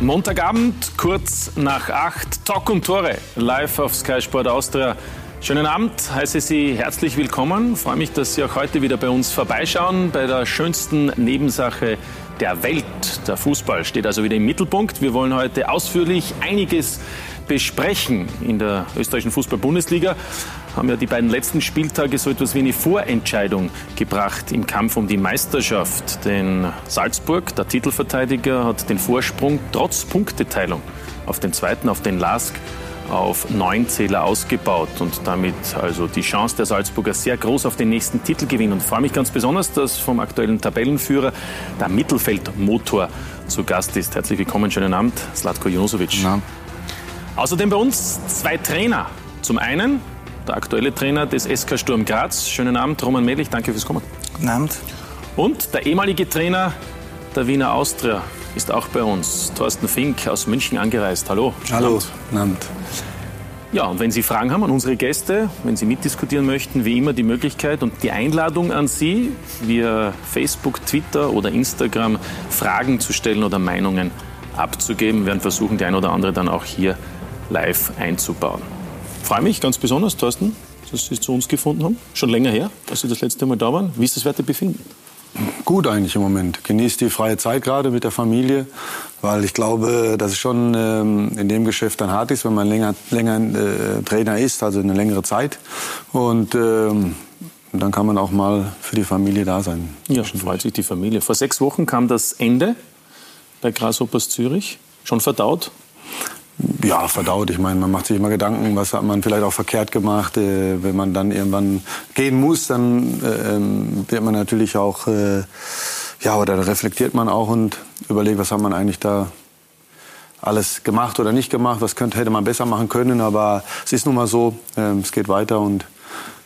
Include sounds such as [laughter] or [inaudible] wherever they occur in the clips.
Montagabend, kurz nach acht, Talk und Tore, live auf Sky Sport Austria. Schönen Abend, heiße Sie herzlich willkommen. Freue mich, dass Sie auch heute wieder bei uns vorbeischauen. Bei der schönsten Nebensache der Welt. Der Fußball steht also wieder im Mittelpunkt. Wir wollen heute ausführlich einiges besprechen in der österreichischen Fußball-Bundesliga. Haben ja die beiden letzten Spieltage so etwas wie eine Vorentscheidung gebracht im Kampf um die Meisterschaft. Denn Salzburg, der Titelverteidiger, hat den Vorsprung trotz Punkteteilung auf den zweiten, auf den Lask, auf neun Zähler ausgebaut und damit also die Chance der Salzburger sehr groß auf den nächsten Titelgewinn. Und freue mich ganz besonders, dass vom aktuellen Tabellenführer der Mittelfeldmotor zu Gast ist. Herzlich willkommen, schönen Abend, Slatko Junosovic. Ja. Außerdem bei uns zwei Trainer. Zum einen der aktuelle Trainer des SK Sturm Graz. Schönen Abend, Roman Melich, danke fürs Kommen. Guten Abend. Und der ehemalige Trainer der Wiener Austria ist auch bei uns. Thorsten Fink aus München angereist. Hallo. Hallo. Guten Abend. Ja, und wenn Sie Fragen haben an unsere Gäste, wenn Sie mitdiskutieren möchten, wie immer die Möglichkeit und die Einladung an Sie, via Facebook, Twitter oder Instagram Fragen zu stellen oder Meinungen abzugeben. Wir werden versuchen, die ein oder andere dann auch hier live einzubauen. Freue mich ganz besonders, Thorsten, dass Sie zu uns gefunden haben. Schon länger her, als Sie das letzte Mal da waren. Wie ist das Wertebefinden? Gut eigentlich im Moment. Genießt die freie Zeit gerade mit der Familie, weil ich glaube, dass es schon ähm, in dem Geschäft dann hart ist, wenn man länger, länger äh, Trainer ist, also eine längere Zeit. Und ähm, dann kann man auch mal für die Familie da sein. Ja, freut sich die Familie. Vor sechs Wochen kam das Ende bei Grasshoppers Zürich. Schon verdaut? Ja, verdaut. Ich meine, man macht sich immer Gedanken, was hat man vielleicht auch verkehrt gemacht. Äh, wenn man dann irgendwann gehen muss, dann äh, ähm, wird man natürlich auch, äh, ja, oder reflektiert man auch und überlegt, was hat man eigentlich da alles gemacht oder nicht gemacht, was könnte, hätte man besser machen können. Aber es ist nun mal so, äh, es geht weiter und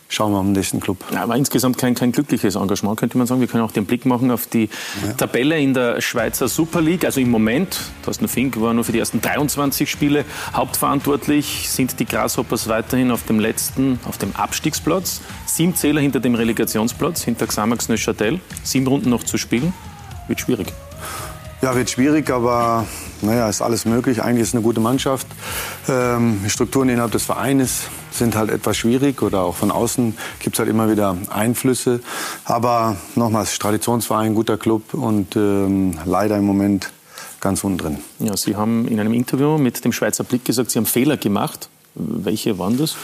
schauen wir am nächsten Club. Ja, aber insgesamt kein, kein glückliches Engagement, könnte man sagen. Wir können auch den Blick machen auf die ja. Tabelle in der Schweizer Super League. Also im Moment, Thorsten Fink war nur für die ersten 23 Spiele hauptverantwortlich, sind die Grasshoppers weiterhin auf dem letzten, auf dem Abstiegsplatz. Sieben Zähler hinter dem Relegationsplatz, hinter Xamax Neuchâtel. Sieben Runden noch zu spielen. Wird schwierig. Ja, wird schwierig, aber naja, ist alles möglich. Eigentlich ist es eine gute Mannschaft. Ähm, Strukturen innerhalb des Vereines sind halt etwas schwierig oder auch von außen gibt es halt immer wieder Einflüsse. Aber nochmals, Traditionsverein, guter Club und ähm, leider im Moment ganz unten drin. Ja, Sie haben in einem Interview mit dem Schweizer Blick gesagt, Sie haben Fehler gemacht. Welche waren das?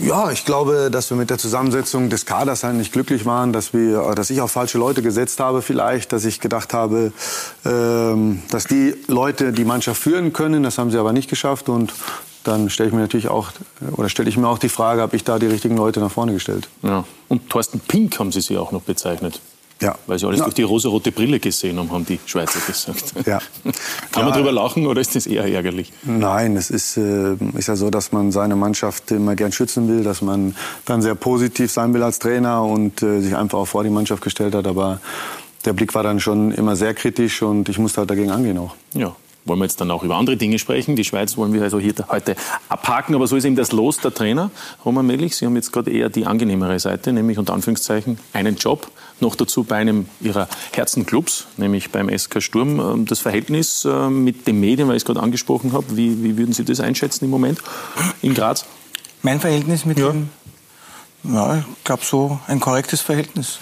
Ja, ich glaube, dass wir mit der Zusammensetzung des Kaders halt nicht glücklich waren, dass wir, dass ich auf falsche Leute gesetzt habe vielleicht, dass ich gedacht habe, ähm, dass die Leute die Mannschaft führen können, das haben sie aber nicht geschafft und dann stelle ich mir natürlich auch oder stelle ich mir auch die Frage, habe ich da die richtigen Leute nach vorne gestellt? Ja. Und Thorsten Pink haben Sie sie auch noch bezeichnet. Ja. Weil sie alles ja. durch die rosarote Brille gesehen haben, haben die Schweizer gesagt. Ja. [laughs] Kann man drüber lachen oder ist das eher ärgerlich? Nein, es ist, äh, ist ja so, dass man seine Mannschaft immer gern schützen will, dass man dann sehr positiv sein will als Trainer und äh, sich einfach auch vor die Mannschaft gestellt hat. Aber der Blick war dann schon immer sehr kritisch und ich musste halt dagegen angehen auch. Ja, wollen wir jetzt dann auch über andere Dinge sprechen. Die Schweiz wollen wir also hier heute abhaken, aber so ist eben das Los der Trainer. Roman Melich, Sie haben jetzt gerade eher die angenehmere Seite, nämlich unter Anführungszeichen einen Job, noch dazu bei einem Ihrer Herzenclubs, nämlich beim SK Sturm. Ähm, das Verhältnis äh, mit den Medien, weil ich es gerade angesprochen habe, wie, wie würden Sie das einschätzen im Moment in Graz? Mein Verhältnis mit ja. dem, ja, ich glaube so ein korrektes Verhältnis.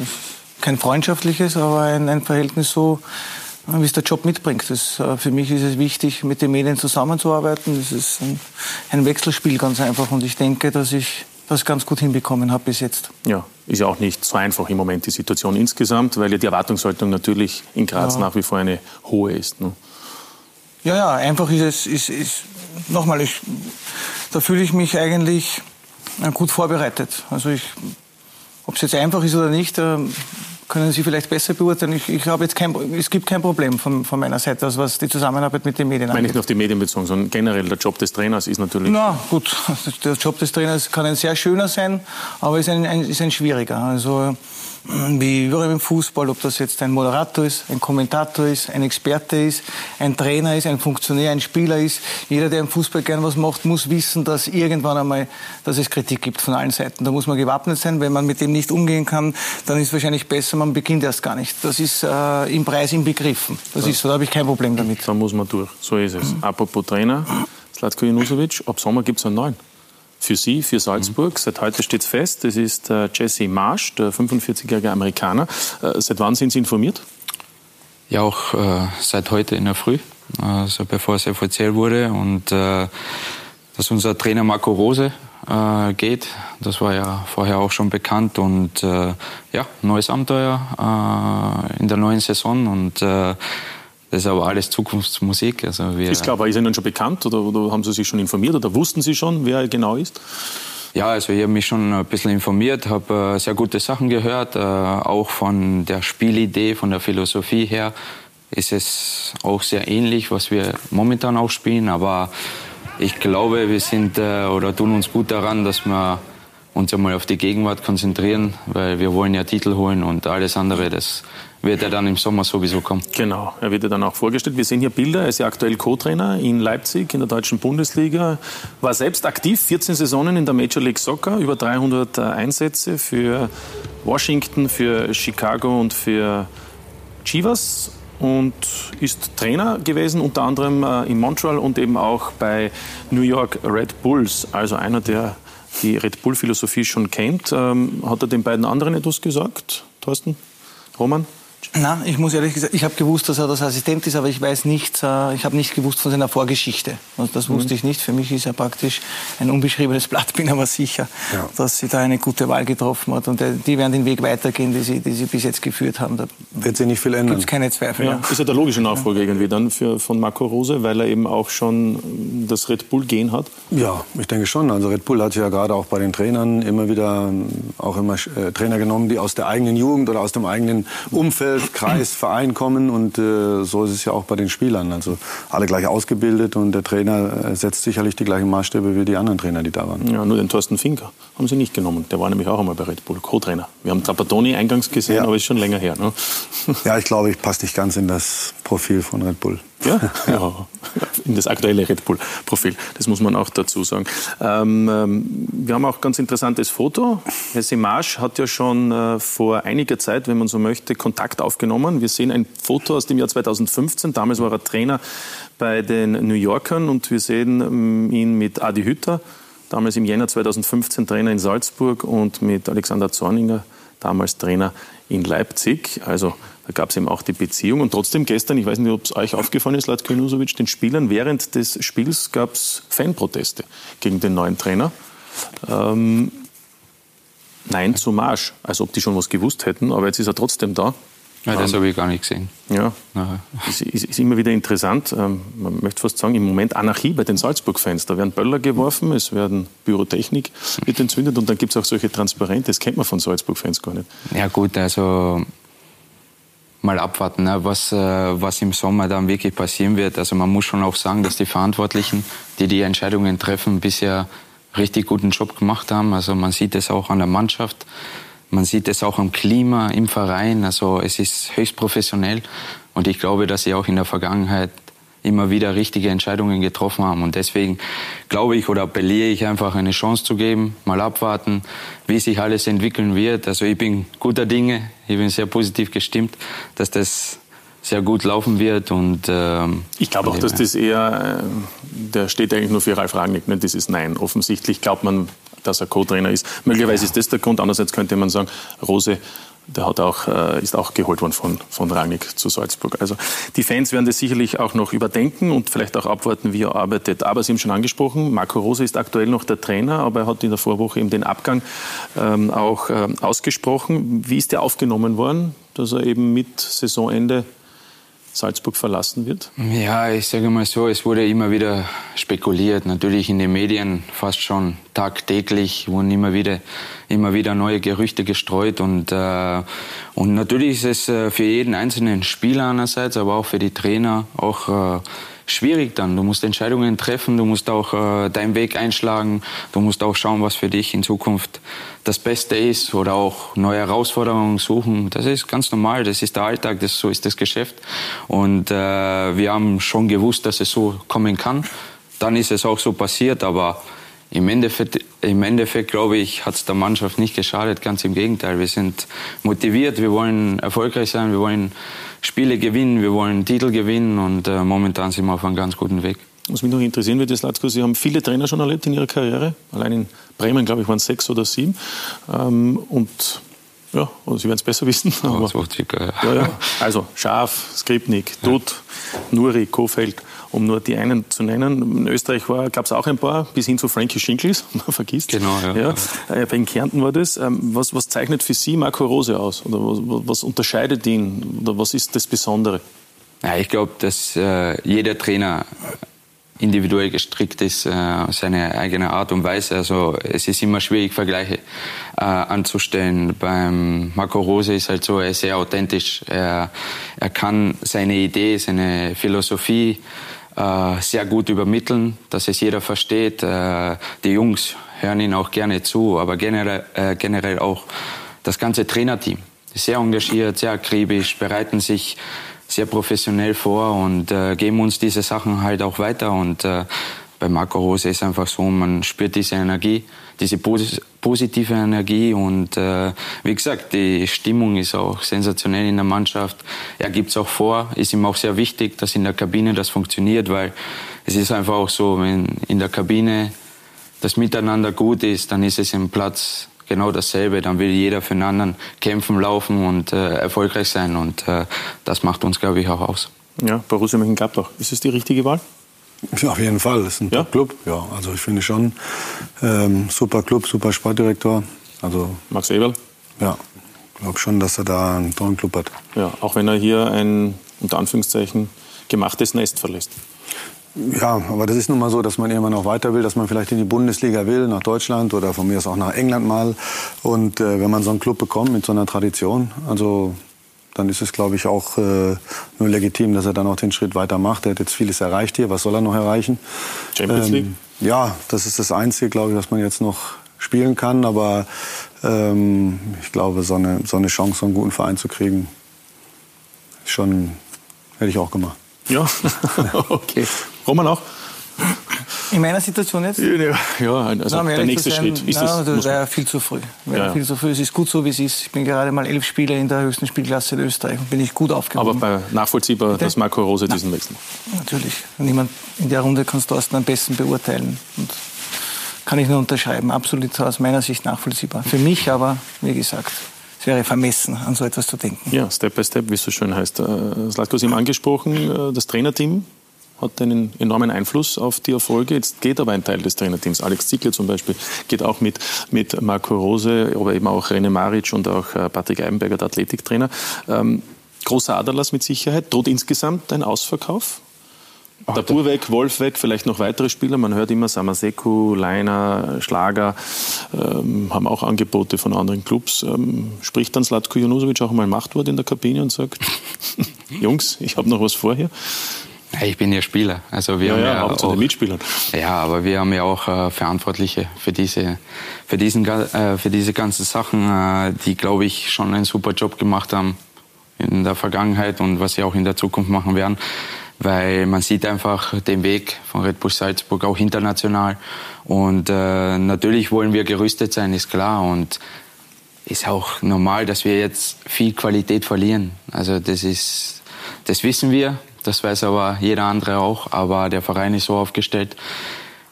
Kein freundschaftliches, aber ein, ein Verhältnis so, wie es der Job mitbringt. Das, äh, für mich ist es wichtig, mit den Medien zusammenzuarbeiten. Das ist ein, ein Wechselspiel ganz einfach und ich denke, dass ich das ganz gut hinbekommen habe bis jetzt. Ja, ist ja auch nicht so einfach im Moment die Situation insgesamt, weil ja die Erwartungshaltung natürlich in Graz ja. nach wie vor eine hohe ist. Ne? Ja, ja, einfach ist es, ist, ist nochmal, ich, da fühle ich mich eigentlich äh, gut vorbereitet. Also ich, ob es jetzt einfach ist oder nicht, äh, können Sie vielleicht besser beurteilen. Ich, ich habe jetzt kein, es gibt kein Problem von, von meiner Seite, also was die Zusammenarbeit mit den Medien angeht. Meine nicht nur auf die Medien bezogen, sondern generell der Job des Trainers ist natürlich. Na gut, der Job des Trainers kann ein sehr schöner sein, aber ist ein, ein, ist ein schwieriger. Also wie überall im Fußball, ob das jetzt ein Moderator ist, ein Kommentator ist, ein Experte ist, ein Trainer ist, ein Funktionär, ein Spieler ist. Jeder, der im Fußball gern was macht, muss wissen, dass irgendwann einmal, dass es Kritik gibt von allen Seiten. Da muss man gewappnet sein. Wenn man mit dem nicht umgehen kann, dann ist es wahrscheinlich besser, man beginnt erst gar nicht. Das ist äh, im Preis inbegriffen. Das ja. ist so, da habe ich kein Problem damit. Da muss man durch. So ist es. Apropos Trainer, Slatko Junusovic, ab Sommer gibt es einen neuen für Sie, für Salzburg. Seit heute steht es fest, das ist äh, Jesse Marsch, der 45-jährige Amerikaner. Äh, seit wann sind Sie informiert? Ja, auch äh, seit heute in der Früh, also bevor es offiziell wurde. Und äh, dass unser Trainer Marco Rose äh, geht, das war ja vorher auch schon bekannt. Und äh, ja, neues Abenteuer in der neuen Saison. Und das ist aber alles Zukunftsmusik. Also wir ist klar, aber ist Ihnen schon bekannt oder, oder, haben Sie sich schon informiert oder wussten Sie schon, wer er genau ist? Ja, also ich habe mich schon ein bisschen informiert, habe äh, sehr gute Sachen gehört, äh, auch von der Spielidee, von der Philosophie her ist es auch sehr ähnlich, was wir momentan auch spielen, aber ich glaube, wir sind äh, oder tun uns gut daran, dass wir uns einmal auf die Gegenwart konzentrieren, weil wir wollen ja Titel holen und alles andere, das wird er dann im Sommer sowieso kommen. Genau, er wird ja dann auch vorgestellt. Wir sehen hier Bilder. Er ist ja aktuell Co-Trainer in Leipzig in der deutschen Bundesliga. War selbst aktiv, 14 Saisonen in der Major League Soccer, über 300 Einsätze für Washington, für Chicago und für Chivas und ist Trainer gewesen, unter anderem äh, in Montreal und eben auch bei New York Red Bulls. Also einer, der die Red Bull-Philosophie schon kennt. Ähm, hat er den beiden anderen etwas gesagt, Thorsten? Roman? Na, ich muss ehrlich gesagt, ich habe gewusst, dass er das Assistent ist, aber ich weiß nichts, äh, ich habe nicht gewusst von seiner Vorgeschichte. Also das wusste mhm. ich nicht. Für mich ist er praktisch ein unbeschriebenes [laughs] Blatt, bin aber sicher, ja. dass sie da eine gute Wahl getroffen hat. Und äh, die werden den Weg weitergehen, die sie, die sie bis jetzt geführt haben. Da wird sich nicht viel ändern. Gibt keine Zweifel. Ja. Ja. Ist ja der logische Nachfolger irgendwie dann für, von Marco Rose, weil er eben auch schon das Red Bull-Gen hat? Ja, ich denke schon. Also Red Bull hat ja gerade auch bei den Trainern immer wieder auch immer äh, Trainer genommen, die aus der eigenen Jugend oder aus dem eigenen Umfeld Kreis, Verein kommen und äh, so ist es ja auch bei den Spielern. Also alle gleich ausgebildet und der Trainer äh, setzt sicherlich die gleichen Maßstäbe wie die anderen Trainer, die da waren. Ja, nur den Thorsten Finker haben sie nicht genommen. Der war nämlich auch einmal bei Red Bull, Co-Trainer. Wir haben Trapattoni eingangs gesehen, ja. aber ist schon länger her. Ne? Ja, ich glaube, ich passe nicht ganz in das Profil von Red Bull. Ja, ja, in das aktuelle Red Bull-Profil. Das muss man auch dazu sagen. Ähm, ähm, wir haben auch ein ganz interessantes Foto. Herr Semage hat ja schon äh, vor einiger Zeit, wenn man so möchte, Kontakt aufgenommen. Wir sehen ein Foto aus dem Jahr 2015. Damals war er Trainer bei den New Yorkern und wir sehen ähm, ihn mit Adi Hütter, damals im Jänner 2015 Trainer in Salzburg und mit Alexander Zorninger, damals Trainer in Leipzig. Also da gab es eben auch die Beziehung. Und trotzdem gestern, ich weiß nicht, ob es euch aufgefallen ist, Latko Junusovic, den Spielern während des Spiels gab es Fanproteste gegen den neuen Trainer. Ähm, nein zum Marsch, als ob die schon was gewusst hätten, aber jetzt ist er trotzdem da. Ja, das ähm, habe ich gar nicht gesehen. Ja, ist, ist, ist, immer wieder interessant. Ähm, man möchte fast sagen, im Moment Anarchie bei den Salzburg-Fans. Da werden Böller geworfen, es werden Pyrotechnik [laughs] wird entzündet und dann gibt es auch solche Transparente. Das kennt man von Salzburg-Fans gar nicht. Ja gut, also mal abwarten, ne, was, äh, was im Sommer dann wirklich passieren wird. Also man muss schon auch sagen, dass die Verantwortlichen, die die Entscheidungen treffen, bisher richtig guten Job gemacht haben. Also man sieht es auch an der Mannschaft, man sieht es auch am Klima im Verein. Also es ist höchst professionell und ich glaube, dass sie auch in der Vergangenheit immer wieder richtige Entscheidungen getroffen haben. Und deswegen glaube ich oder appelliere ich einfach eine Chance zu geben, mal abwarten, wie sich alles entwickeln wird. Also ich bin guter Dinge, ich bin sehr positiv gestimmt, dass das sehr gut laufen wird. Und, ähm, ich glaube auch, dass das eher, äh, der steht eigentlich nur für Ralf Rangnick, ne? das ist Nein. Offensichtlich glaubt man, dass er Co-Trainer ist. Möglicherweise ja. ist das der Grund. Andererseits könnte man sagen, Rose der hat auch, äh, ist auch geholt worden von, von Rangnick zu Salzburg. Also die Fans werden das sicherlich auch noch überdenken und vielleicht auch abwarten, wie er arbeitet. Aber Sie haben schon angesprochen, Marco Rose ist aktuell noch der Trainer, aber er hat in der Vorwoche eben den Abgang ähm, auch äh, ausgesprochen. Wie ist der aufgenommen worden, dass er eben mit Saisonende Salzburg verlassen wird? Ja, ich sage mal so, es wurde immer wieder spekuliert, natürlich in den Medien fast schon tagtäglich wurden immer wieder, immer wieder neue Gerüchte gestreut und, äh, und natürlich ist es äh, für jeden einzelnen Spieler einerseits, aber auch für die Trainer auch äh, schwierig dann. Du musst Entscheidungen treffen, du musst auch äh, deinen Weg einschlagen, du musst auch schauen, was für dich in Zukunft das Beste ist oder auch neue Herausforderungen suchen. Das ist ganz normal, das ist der Alltag, das, so ist das Geschäft. Und äh, wir haben schon gewusst, dass es so kommen kann. Dann ist es auch so passiert, aber im Endeffekt, im Endeffekt glaube ich, hat es der Mannschaft nicht geschadet. Ganz im Gegenteil. Wir sind motiviert, wir wollen erfolgreich sein, wir wollen Spiele gewinnen, wir wollen Titel gewinnen und äh, momentan sind wir auf einem ganz guten Weg. Was mich noch interessieren würde, Slatko, Sie haben viele Trainer schon erlebt in Ihrer Karriere. Allein in Bremen, glaube ich, waren es sechs oder sieben. Ähm, und ja, also Sie werden es besser [laughs] wissen. Aber, so circa, ja. Ja, ja. Also Schaf, Skripnik, Dutt, Nuri, Kofeld um nur die einen zu nennen. In Österreich gab es auch ein paar, bis hin zu Frankie Schinkels, [laughs] man vergisst. Genau, ja. ja. Äh, in Kärnten war das. Ähm, was, was zeichnet für Sie Marco Rose aus? Oder was, was unterscheidet ihn? Oder was ist das Besondere? Ja, ich glaube, dass äh, jeder Trainer individuell gestrickt ist, äh, seine eigene Art und Weise. Also es ist immer schwierig, Vergleiche äh, anzustellen. Beim Marco Rose ist halt so, er ist sehr authentisch. Er, er kann seine Idee, seine Philosophie äh, sehr gut übermitteln, dass es jeder versteht. Äh, die Jungs hören ihn auch gerne zu, aber generell, äh, generell auch das ganze Trainerteam. Sehr engagiert, sehr akribisch, bereiten sich sehr professionell vor und äh, geben uns diese Sachen halt auch weiter. Und äh, bei Marco Rose ist einfach so, man spürt diese Energie, diese positive Energie und äh, wie gesagt, die Stimmung ist auch sensationell in der Mannschaft. Er gibt es auch vor, ist ihm auch sehr wichtig, dass in der Kabine das funktioniert, weil es ist einfach auch so, wenn in der Kabine das Miteinander gut ist, dann ist es im Platz genau dasselbe. Dann will jeder für den anderen kämpfen, laufen und äh, erfolgreich sein. Und äh, das macht uns, glaube ich, auch aus. Ja, Borussia Mönchengladbach. Ist es die richtige Wahl? Ja, auf jeden Fall. Das ist ein ja? Club. Ja, also ich finde schon ähm, super Club, super Sportdirektor. Also Max Eberl? Ja, ich glaube schon, dass er da einen tollen Club hat. Ja, auch wenn er hier ein unter Anführungszeichen gemachtes Nest verlässt. Ja, aber das ist nun mal so, dass man irgendwann noch weiter will, dass man vielleicht in die Bundesliga will, nach Deutschland oder von mir aus auch nach England mal. Und äh, wenn man so einen Club bekommt mit so einer Tradition, also dann ist es, glaube ich, auch äh, nur legitim, dass er dann auch den Schritt weiter macht. Er hat jetzt vieles erreicht hier. Was soll er noch erreichen? Champions League? Ähm, ja, das ist das Einzige, glaube ich, was man jetzt noch spielen kann. Aber ähm, ich glaube, so eine, so eine Chance, so einen guten Verein zu kriegen, schon hätte ich auch gemacht. Ja, [laughs] okay. Roman auch? In meiner Situation jetzt? Ja, also na, der nächste sein, Schritt. Ist na, das, das wäre viel zu früh. Ja. viel zu früh. Es ist gut so, wie es ist. Ich bin gerade mal elf Spiele in der höchsten Spielklasse in Österreich und bin ich gut aufgehoben. Aber nachvollziehbar, Bitte? dass Marco Rose diesen Wechsel Natürlich. Niemand in der Runde kann es Thorsten am besten beurteilen. Und kann ich nur unterschreiben. Absolut aus meiner Sicht nachvollziehbar. Für mich aber, wie gesagt, es wäre vermessen, an so etwas zu denken. Ja, Step by Step, wie es so schön heißt. Äh, Slatko, Sie haben angesprochen, äh, das Trainerteam hat einen enormen Einfluss auf die Erfolge. Jetzt geht aber ein Teil des Trainerteams. Alex Ziegler zum Beispiel geht auch mit, mit Marco Rose, aber eben auch René Maric und auch äh, Patrick Eibenberger, der Athletiktrainer. Ähm, großer Aderlass mit Sicherheit. Droht insgesamt ein Ausverkauf? Der Bur weg, Wolf weg, vielleicht noch weitere Spieler. Man hört immer Samaseku, Leiner, Schlager, ähm, haben auch Angebote von anderen Clubs. Ähm, spricht dann Slatko Junusovic auch mal Machtwort in der Kabine und sagt, [laughs] Jungs, ich habe noch was vor hier? Ich bin ja Spieler. Also wir ja, haben ja, ja auch zu den Mitspielern. Ja, aber wir haben ja auch äh, Verantwortliche für diese, für diesen, äh, für diese ganzen Sachen, äh, die, glaube ich, schon einen super Job gemacht haben in der Vergangenheit und was sie auch in der Zukunft machen werden. Weil man sieht einfach den Weg von Red Bull Salzburg auch international. Und äh, natürlich wollen wir gerüstet sein, ist klar. Und ist auch normal, dass wir jetzt viel Qualität verlieren. Also das ist, das wissen wir. Das weiß aber jeder andere auch. Aber der Verein ist so aufgestellt,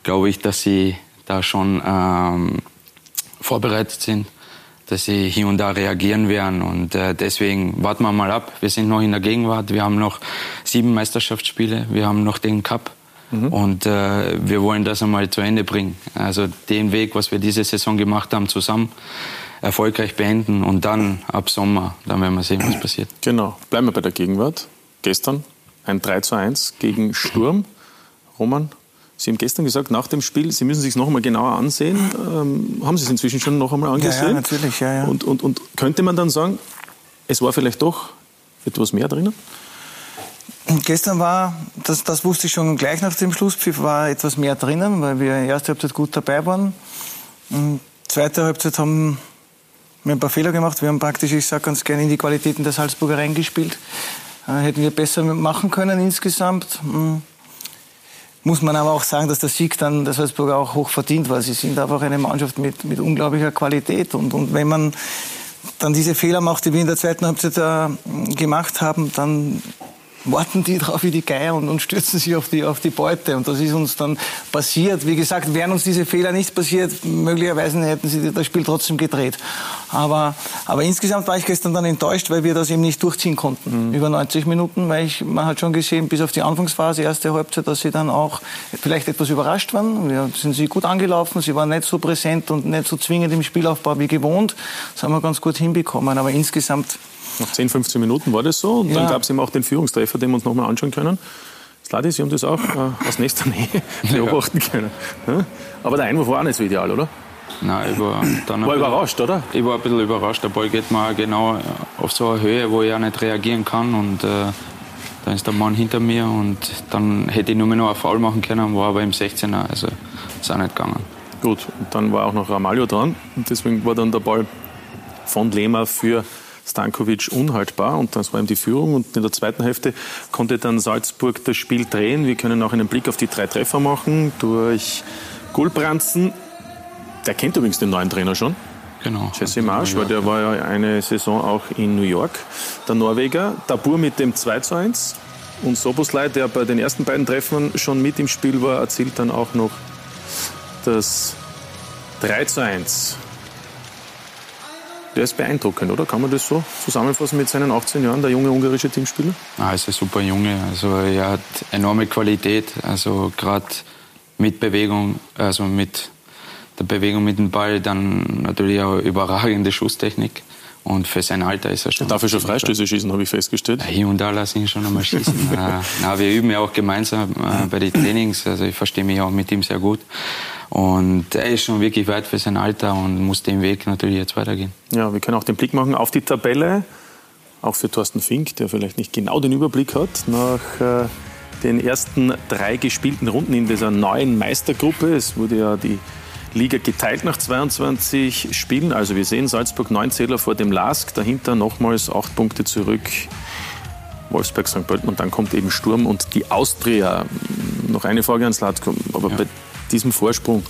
glaube ich, dass sie da schon ähm, vorbereitet sind, dass sie hier und da reagieren werden. Und äh, deswegen warten wir mal ab. Wir sind noch in der Gegenwart. Wir haben noch sieben Meisterschaftsspiele. Wir haben noch den Cup. Mhm. Und äh, wir wollen das einmal zu Ende bringen. Also den Weg, was wir diese Saison gemacht haben, zusammen erfolgreich beenden und dann ab Sommer, dann werden wir sehen, was passiert. Genau. Bleiben wir bei der Gegenwart. Gestern ein 3 zu 1 gegen Sturm. Roman, Sie haben gestern gesagt, nach dem Spiel, Sie müssen sich noch einmal genauer ansehen. Ähm, haben Sie es inzwischen schon noch einmal angesehen? Ja, ja natürlich. Ja, ja. Und, und, und könnte man dann sagen, es war vielleicht doch etwas mehr drinnen? Gestern war, das, das wusste ich schon gleich nach dem Schlusspfiff, war etwas mehr drinnen, weil wir erste Halbzeit gut dabei waren. Und zweite Halbzeit haben wir ein paar Fehler gemacht. Wir haben praktisch, ich sage ganz gerne, in die Qualitäten der Salzburger reingespielt. Hätten wir besser machen können insgesamt. Hm. Muss man aber auch sagen, dass der Sieg dann der Salzburger auch hoch verdient war. Sie sind einfach eine Mannschaft mit, mit unglaublicher Qualität. Und, und wenn man dann diese Fehler macht, die wir in der zweiten Halbzeit äh, gemacht haben, dann warten die drauf wie die Geier und, und stürzen sich auf die, auf die Beute. Und das ist uns dann passiert. Wie gesagt, wären uns diese Fehler nicht passiert, möglicherweise hätten sie das Spiel trotzdem gedreht. Aber, aber insgesamt war ich gestern dann enttäuscht, weil wir das eben nicht durchziehen konnten. Mhm. Über 90 Minuten, weil ich, man hat schon gesehen, bis auf die Anfangsphase, erste Halbzeit, dass sie dann auch vielleicht etwas überrascht waren. Wir sind sie gut angelaufen, sie waren nicht so präsent und nicht so zwingend im Spielaufbau wie gewohnt. Das haben wir ganz gut hinbekommen. Aber insgesamt nach 10, 15 Minuten war das so. Und ja. dann gab es eben auch den Führungstreffer, den wir uns nochmal anschauen können. Sladi, Sie haben das auch äh, aus nächster Nähe [laughs] beobachten können. Ja? Aber der Einwurf war auch nicht so ideal, oder? Nein, ich war dann war überrascht, oder? Ich war ein bisschen überrascht. Der Ball geht mal genau auf so eine Höhe, wo ich auch nicht reagieren kann. Und äh, dann ist der Mann hinter mir und dann hätte ich nur mehr noch einen Foul machen können, war aber im 16er. Also ist auch nicht gegangen. Gut, und dann war auch noch Ramalho dran. Und deswegen war dann der Ball von Lehmer für Stankovic unhaltbar und das war ihm die Führung. Und in der zweiten Hälfte konnte dann Salzburg das Spiel drehen. Wir können auch einen Blick auf die drei Treffer machen durch Gulbranzen. Der kennt übrigens den neuen Trainer schon. Genau. Jesse Marsch, weil der war ja eine Saison auch in New York. Der Norweger, Dabur mit dem 2 zu 1. Und Soboslai, der bei den ersten beiden Treffern schon mit im Spiel war, erzielt dann auch noch das 3 zu 1 der ist beeindruckend, oder? Kann man das so zusammenfassen mit seinen 18 Jahren, der junge ungarische Teamspieler? Ah, ist ein super Junge. Also er hat enorme Qualität. Also gerade mit Bewegung, also mit der Bewegung mit dem Ball, dann natürlich auch überragende Schusstechnik. Und für sein Alter ist er schon. Er darf er schon Freistöße schießen, habe ich festgestellt. Hier und da lasse ich ihn schon einmal schießen. [laughs] äh, na, wir üben ja auch gemeinsam äh, bei den Trainings. Also ich verstehe mich auch mit ihm sehr gut. Und er ist schon wirklich weit für sein Alter und muss den Weg natürlich jetzt weitergehen. Ja, wir können auch den Blick machen auf die Tabelle. Auch für Thorsten Fink, der vielleicht nicht genau den Überblick hat, nach äh, den ersten drei gespielten Runden in dieser neuen Meistergruppe. Es wurde ja die Liga geteilt nach 22 Spielen. Also wir sehen Salzburg neun Zähler vor dem Lask, dahinter nochmals acht Punkte zurück. Wolfsberg, St. Pölten und dann kommt eben Sturm und die Austria. Noch eine Frage ans Latko, aber ja. bei diesem Vorsprung,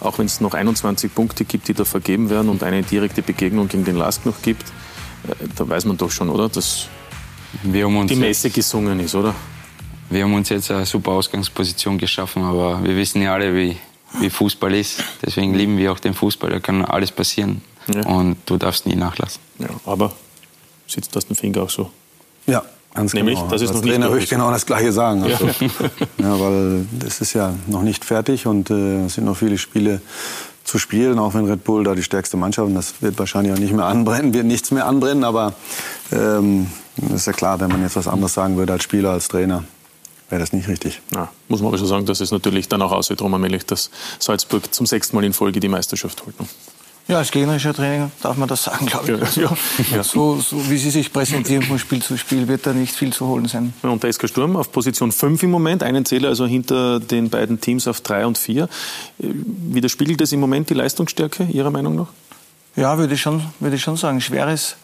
auch wenn es noch 21 Punkte gibt, die da vergeben werden und eine direkte Begegnung gegen den Lask noch gibt, äh, da weiß man doch schon, oder, dass die Messe gesungen ist, oder? Wir haben uns jetzt eine super Ausgangsposition geschaffen, aber wir wissen ja alle, wie, wie Fußball ist. Deswegen lieben wir auch den Fußball. Da kann alles passieren. Ja. Und du darfst nie nachlassen. Ja, aber sitzt das den Finger auch so? Ja, Ganz Nämlich, genau. das ist Als noch Trainer nicht würde ich genau das Gleiche sagen. Also, ja. [laughs] ja. weil das ist ja noch nicht fertig und äh, es sind noch viele Spiele zu spielen, auch wenn Red Bull da die stärkste Mannschaft ist. Das wird wahrscheinlich auch nicht mehr [laughs] anbrennen, wird nichts mehr anbrennen, aber ähm, ist ja klar, wenn man jetzt was anderes sagen würde als Spieler, als Trainer, wäre das nicht richtig. Ja, muss man aber schon sagen, dass es natürlich dann auch aussieht, Roman Melech, dass Salzburg zum sechsten Mal in Folge die Meisterschaft holt. Ja, als gegnerischer Trainer darf man das sagen, glaube ich. Ja, ja. So, so, wie sie sich präsentieren von Spiel zu Spiel, wird da nicht viel zu holen sein. Ja, und der SK Sturm auf Position 5 im Moment, einen Zähler also hinter den beiden Teams auf 3 und 4. Widerspiegelt das im Moment die Leistungsstärke Ihrer Meinung nach? Ja, würde ich schon, würde ich schon sagen. Schweres,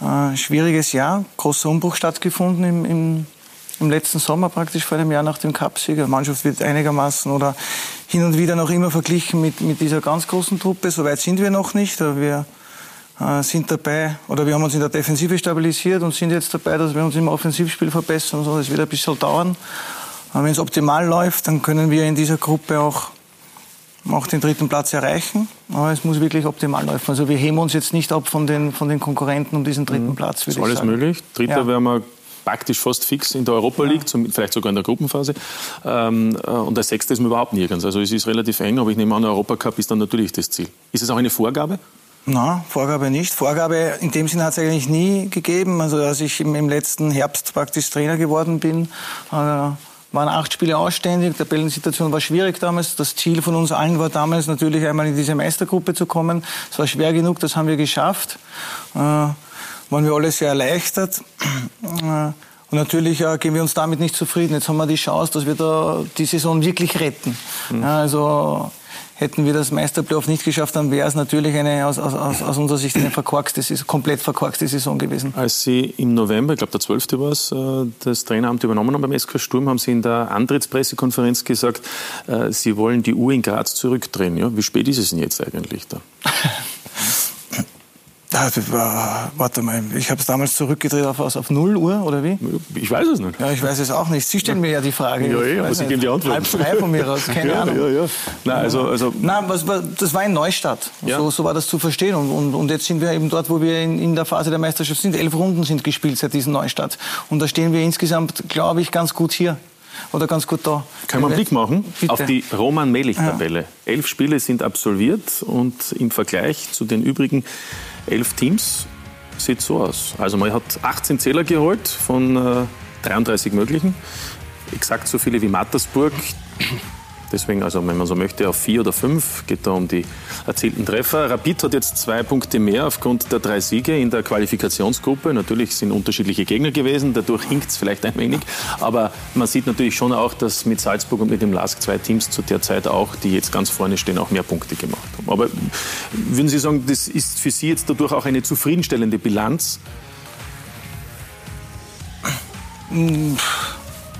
äh, schwieriges Jahr, großer Umbruch stattgefunden im, im im letzten Sommer praktisch vor einem Jahr nach dem Cupsieg. Die Mannschaft wird einigermaßen oder hin und wieder noch immer verglichen mit, mit dieser ganz großen Truppe. So weit sind wir noch nicht. Wir äh, sind dabei, oder wir haben uns in der Defensive stabilisiert und sind jetzt dabei, dass wir uns im Offensivspiel verbessern. So, das wird ein bisschen dauern. Aber wenn es optimal läuft, dann können wir in dieser Gruppe auch, auch den dritten Platz erreichen. Aber es muss wirklich optimal laufen. Also wir heben uns jetzt nicht ab von den, von den Konkurrenten um diesen dritten mhm. Platz. Ist alles sagen. möglich. Dritter ja. wären wir praktisch fast fix in der Europa League, ja. vielleicht sogar in der Gruppenphase. Ähm, äh, und der Sechste ist mir überhaupt nirgends. Also es ist relativ eng, aber ich nehme an, der Europacup ist dann natürlich das Ziel. Ist es auch eine Vorgabe? Na, Vorgabe nicht. Vorgabe in dem Sinne hat es eigentlich nie gegeben. Also als ich im, im letzten Herbst praktisch Trainer geworden bin, äh, waren acht Spiele ausständig. Die Tabellensituation war schwierig damals. Das Ziel von uns allen war damals natürlich einmal in diese Meistergruppe zu kommen. Es war schwer genug, das haben wir geschafft. Äh, waren wir alle sehr erleichtert. Und natürlich äh, geben wir uns damit nicht zufrieden. Jetzt haben wir die Chance, dass wir da die Saison wirklich retten. Mhm. Ja, also hätten wir das Meisterplayoff nicht geschafft, dann wäre es natürlich eine aus, aus, aus unserer Sicht eine verkorkste, komplett verkorkste Saison gewesen. Als Sie im November, ich glaube der 12. war es, das Traineramt übernommen haben beim SK Sturm, haben Sie in der Antrittspressekonferenz gesagt, äh, Sie wollen die Uhr in Graz zurückdrehen. Ja? Wie spät ist es denn jetzt eigentlich da? [laughs] Das war, warte mal, ich habe es damals zurückgedreht auf, auf 0 Uhr, oder wie? Ich weiß es nicht. Ja, ich weiß es auch nicht. Sie stellen mir ja die Frage. Ja, ja, aber Sie geben die Antwort. Halb frei von mir aus, keine [laughs] ja, Ahnung. Ja, ja. Nein, also, also Nein, was, das war ein Neustart. Ja. So, so war das zu verstehen. Und, und, und jetzt sind wir eben dort, wo wir in, in der Phase der Meisterschaft sind. Elf Runden sind gespielt seit diesem Neustart. Und da stehen wir insgesamt, glaube ich, ganz gut hier oder ganz gut da. Können wir einen Blick machen Bitte. auf die Roman-Melich-Tabelle? Ja. Elf Spiele sind absolviert und im Vergleich zu den übrigen elf Teams sieht so aus. Also man hat 18 Zähler geholt von äh, 33 möglichen. Exakt so viele wie Mattersburg. Deswegen, also wenn man so möchte, auf vier oder fünf geht da um die erzielten Treffer. Rapid hat jetzt zwei Punkte mehr aufgrund der drei Siege in der Qualifikationsgruppe. Natürlich sind unterschiedliche Gegner gewesen, dadurch hinkt es vielleicht ein wenig. Aber man sieht natürlich schon auch, dass mit Salzburg und mit dem LASK zwei Teams zu der Zeit auch, die jetzt ganz vorne stehen, auch mehr Punkte gemacht haben. Aber würden Sie sagen, das ist für Sie jetzt dadurch auch eine zufriedenstellende Bilanz?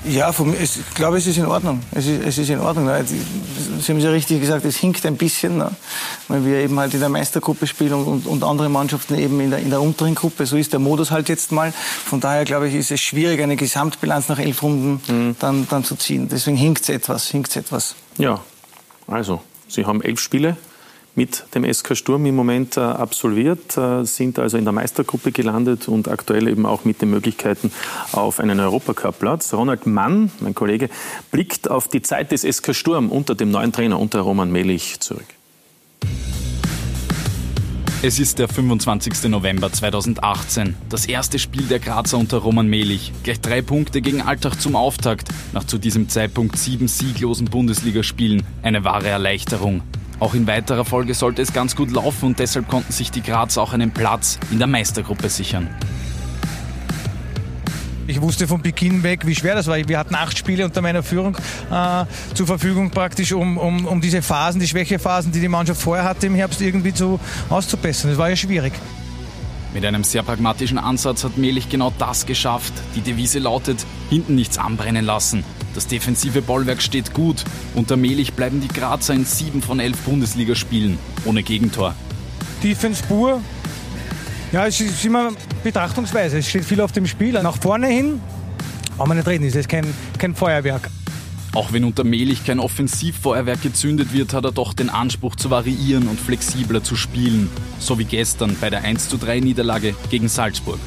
Ja, vom, ich glaube, es ist in Ordnung. Es ist, es ist in Ordnung. Ne? Sie haben es ja richtig gesagt, es hinkt ein bisschen, ne? weil wir eben halt in der Meistergruppe spielen und, und andere Mannschaften eben in der, in der unteren Gruppe. So ist der Modus halt jetzt mal. Von daher, glaube ich, ist es schwierig, eine Gesamtbilanz nach elf Runden mhm. dann, dann zu ziehen. Deswegen hinkt es etwas, hinkt's etwas. Ja, also, Sie haben elf Spiele mit dem SK Sturm im Moment äh, absolviert, äh, sind also in der Meistergruppe gelandet und aktuell eben auch mit den Möglichkeiten auf einen Europacup-Platz. Ronald Mann, mein Kollege, blickt auf die Zeit des SK Sturm unter dem neuen Trainer, unter Roman Melich, zurück. Es ist der 25. November 2018. Das erste Spiel der Grazer unter Roman Melich. Gleich drei Punkte gegen Alltag zum Auftakt. Nach zu diesem Zeitpunkt sieben sieglosen Bundesligaspielen. Eine wahre Erleichterung. Auch in weiterer Folge sollte es ganz gut laufen und deshalb konnten sich die Graz auch einen Platz in der Meistergruppe sichern. Ich wusste von Beginn weg, wie schwer das war. Wir hatten acht Spiele unter meiner Führung äh, zur Verfügung praktisch, um, um, um diese Phasen, die Schwächephasen, die die Mannschaft vorher hatte, im Herbst irgendwie zu, auszubessern. Das war ja schwierig. Mit einem sehr pragmatischen Ansatz hat Melich genau das geschafft. Die Devise lautet, hinten nichts anbrennen lassen. Das defensive Bollwerk steht gut. Unter Melich bleiben die Grazer in sieben von elf Bundesligaspielen ohne Gegentor. Defense pur. Ja, es ist immer Betrachtungsweise. Es steht viel auf dem Spiel. Nach vorne hin, aber nicht reden, es ist kein, kein Feuerwerk. Auch wenn unter Melich kein Offensivfeuerwerk gezündet wird, hat er doch den Anspruch zu variieren und flexibler zu spielen. So wie gestern bei der 1:3 Niederlage gegen Salzburg.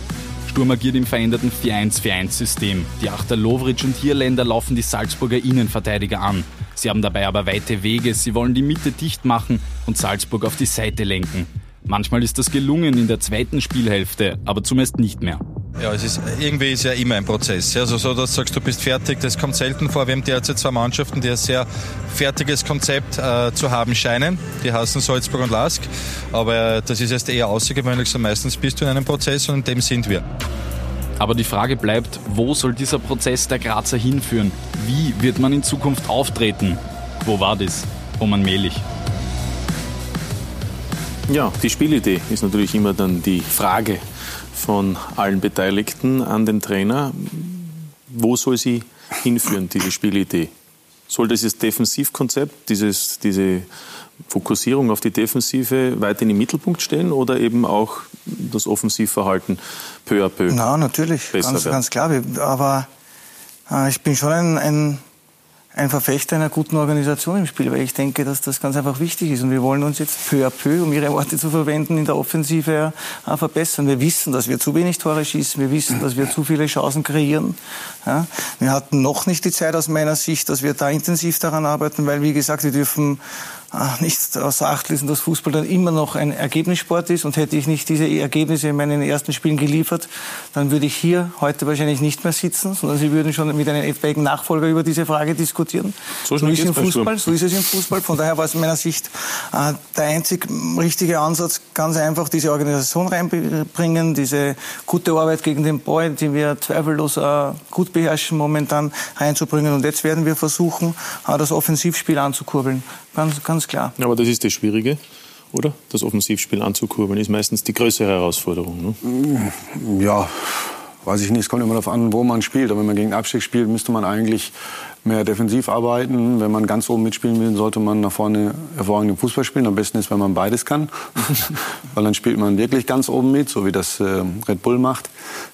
Sturm agiert im veränderten 4-1-4-1-System. Die Achter Lovric und Hierländer laufen die Salzburger Innenverteidiger an. Sie haben dabei aber weite Wege, sie wollen die Mitte dicht machen und Salzburg auf die Seite lenken. Manchmal ist das gelungen in der zweiten Spielhälfte, aber zumeist nicht mehr. Ja, es ist, irgendwie ist ja immer ein Prozess. Also so, dass du sagst, du bist fertig, das kommt selten vor. Wir haben derzeit zwei Mannschaften, die ein sehr fertiges Konzept äh, zu haben scheinen. Die heißen Salzburg und Lask. Aber das ist erst eher außergewöhnlich, so meistens bist du in einem Prozess und in dem sind wir. Aber die Frage bleibt, wo soll dieser Prozess der Grazer hinführen? Wie wird man in Zukunft auftreten? Wo war das? Roman Mehlich. Ja, die Spielidee ist natürlich immer dann die Frage, von allen Beteiligten an den Trainer. Wo soll sie hinführen, diese Spielidee? Soll dieses Defensivkonzept, dieses, diese Fokussierung auf die Defensive weiter im Mittelpunkt stehen oder eben auch das Offensivverhalten peu à peu? Na, natürlich, ganz, ganz, klar. Aber äh, ich bin schon ein, ein ein Verfechter einer guten Organisation im Spiel, weil ich denke, dass das ganz einfach wichtig ist. Und wir wollen uns jetzt peu à peu, um Ihre Worte zu verwenden, in der Offensive äh, verbessern. Wir wissen, dass wir zu wenig Tore schießen. Wir wissen, dass wir zu viele Chancen kreieren. Ja? Wir hatten noch nicht die Zeit aus meiner Sicht, dass wir da intensiv daran arbeiten, weil, wie gesagt, wir dürfen äh, nicht außer Acht lassen, dass Fußball dann immer noch ein Ergebnissport ist. Und hätte ich nicht diese Ergebnisse in meinen ersten Spielen geliefert, dann würde ich hier heute wahrscheinlich nicht mehr sitzen, sondern Sie würden schon mit einem etwaigen Nachfolger über diese Frage diskutieren. So, so ist es im Fußball. So ist es im Fußball. Von daher war es in meiner Sicht äh, der einzig richtige Ansatz, ganz einfach diese Organisation reinbringen, diese gute Arbeit gegen den Ball, die wir zweifellos äh, gut beherrschen momentan, reinzubringen. Und jetzt werden wir versuchen, äh, das Offensivspiel anzukurbeln. Ganz, ganz klar. Aber das ist das Schwierige, oder? Das Offensivspiel anzukurbeln ist meistens die größere Herausforderung. Ne? Ja, weiß ich nicht. Es kommt immer darauf an, wo man spielt. Aber wenn man gegen Abstieg spielt, müsste man eigentlich mehr defensiv arbeiten. Wenn man ganz oben mitspielen will, sollte man nach vorne hervorragenden Fußball spielen. Am besten ist, wenn man beides kann. [laughs] Weil dann spielt man wirklich ganz oben mit, so wie das äh, Red Bull macht.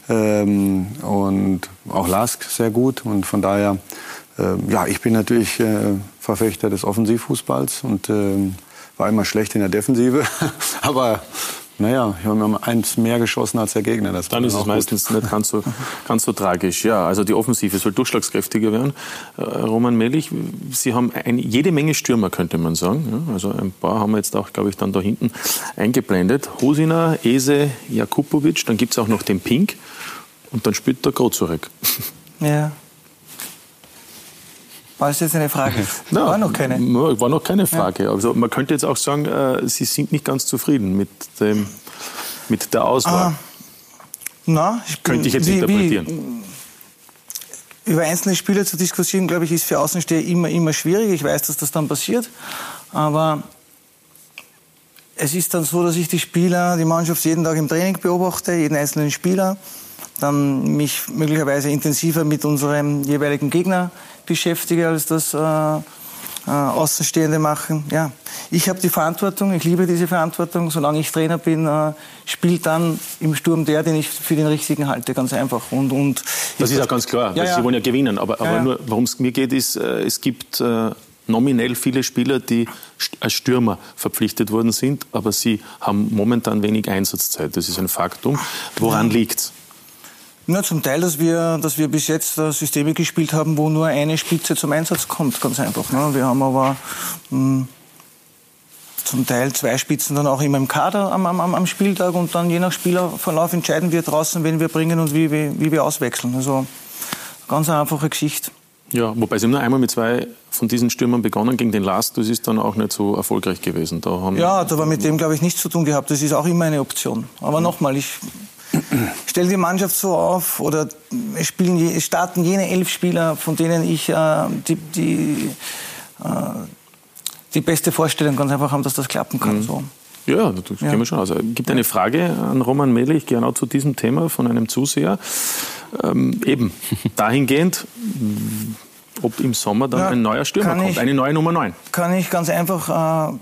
Ähm, und auch Lask sehr gut. Und von daher, äh, ja, ich bin natürlich äh, Verfechter des Offensivfußballs und ähm, war immer schlecht in der Defensive. [laughs] Aber naja, wir haben eins mehr geschossen als der Gegner. Das Dann ist es meistens gut. nicht ganz so, ganz so tragisch. Ja, also die Offensive soll durchschlagskräftiger werden. Äh, Roman Melich, Sie haben eine, jede Menge Stürmer, könnte man sagen. Ja, also ein paar haben wir jetzt auch, glaube ich, dann da hinten eingeblendet. Hosina, Ese, Jakubovic, dann gibt es auch noch den Pink und dann spielt der Grozurek. [laughs] Ja, war das jetzt eine Frage? [laughs] Nein, war noch keine. War noch keine Frage. Ja. Also man könnte jetzt auch sagen, äh, Sie sind nicht ganz zufrieden mit, dem, mit der Auswahl. Ah, na, ich bin, könnte ich jetzt wie, interpretieren. Wie, über einzelne Spieler zu diskutieren, glaube ich, ist für Außensteher immer, immer schwierig. Ich weiß, dass das dann passiert. Aber es ist dann so, dass ich die Spieler, die Mannschaft jeden Tag im Training beobachte, jeden einzelnen Spieler, dann mich möglicherweise intensiver mit unserem jeweiligen Gegner beschäftige, als das äh, äh, Außenstehende machen. Ja, ich habe die Verantwortung, ich liebe diese Verantwortung. Solange ich Trainer bin, äh, spielt dann im Sturm der, den ich für den richtigen halte, ganz einfach. Und, und das ist auch ganz klar, ja, ja. Sie wollen ja gewinnen. Aber, aber nur, worum es mir geht, ist, äh, es gibt äh, nominell viele Spieler, die als Stürmer verpflichtet worden sind, aber sie haben momentan wenig Einsatzzeit. Das ist ein Faktum. Woran liegt es? Na, zum Teil, dass wir, dass wir bis jetzt Systeme gespielt haben, wo nur eine Spitze zum Einsatz kommt, ganz einfach. Ne? Wir haben aber mh, hm, zum Teil zwei Spitzen dann auch immer im Kader am, am, am Spieltag und dann je nach Spielerverlauf entscheiden wir draußen, wen wir bringen und wie, wie, wie wir auswechseln. Also ganz eine einfache Geschichte. Ja, wobei sie haben nur einmal mit zwei von diesen Stürmern begonnen gegen den Last. Das ist dann auch nicht so erfolgreich gewesen. Da haben ja, hat aber mit dem, glaube ich, nichts zu tun gehabt. Das ist auch immer eine Option. Aber nochmal, ich stelle die Mannschaft so auf oder spielen, starten jene elf Spieler, von denen ich äh, die, die, äh, die beste Vorstellung ganz einfach haben, dass das klappen kann. Mhm. So. Ja, das ja. kennen wir schon. Also, es gibt eine Frage an Roman Melich genau zu diesem Thema von einem Zuseher. Ähm, eben [laughs] dahingehend, ob im Sommer dann ja, ein neuer Stürmer kommt, ich, eine neue Nummer 9. Kann ich ganz einfach äh,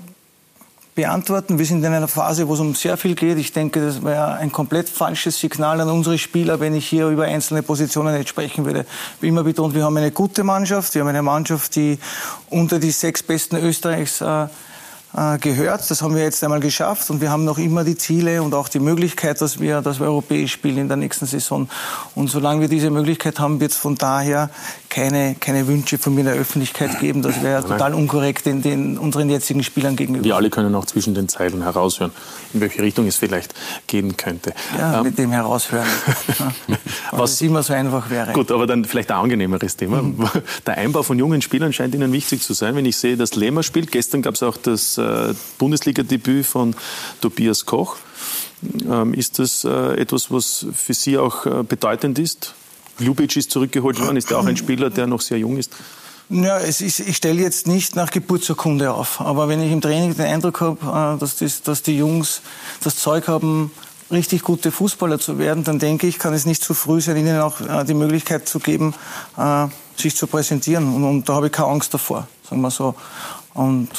beantworten. Wir sind in einer Phase, wo es um sehr viel geht. Ich denke, das wäre ein komplett falsches Signal an unsere Spieler, wenn ich hier über einzelne Positionen nicht sprechen würde. Wie immer betont, wir haben eine gute Mannschaft. Wir haben eine Mannschaft, die unter die sechs besten Österreichs äh, äh, gehört. Das haben wir jetzt einmal geschafft und wir haben noch immer die Ziele und auch die Möglichkeit, dass wir, dass wir europäisch spielen in der nächsten Saison. Und solange wir diese Möglichkeit haben, wird es von daher keine, keine Wünsche von mir in der Öffentlichkeit geben. Das wäre total unkorrekt den, den, unseren jetzigen Spielern gegenüber. Wir alle können auch zwischen den Zeilen heraushören, in welche Richtung es vielleicht gehen könnte. Ja, ähm, mit dem heraushören. [laughs] Was es immer so einfach wäre. Gut, aber dann vielleicht ein angenehmeres Thema. Mhm. Der Einbau von jungen Spielern scheint Ihnen wichtig zu sein. Wenn ich sehe, dass Lehmer spielt, gestern gab es auch das äh, Bundesliga-Debüt von Tobias Koch. Ähm, ist das äh, etwas, was für Sie auch äh, bedeutend ist? Ljubic ist zurückgeholt worden, ist ja auch ein Spieler, der noch sehr jung ist. Ja, es ist, ich stelle jetzt nicht nach Geburtsurkunde auf, aber wenn ich im Training den Eindruck habe, dass, das, dass die Jungs das Zeug haben, richtig gute Fußballer zu werden, dann denke ich, kann es nicht zu früh sein, ihnen auch die Möglichkeit zu geben, sich zu präsentieren. Und, und da habe ich keine Angst davor, sagen wir so. Und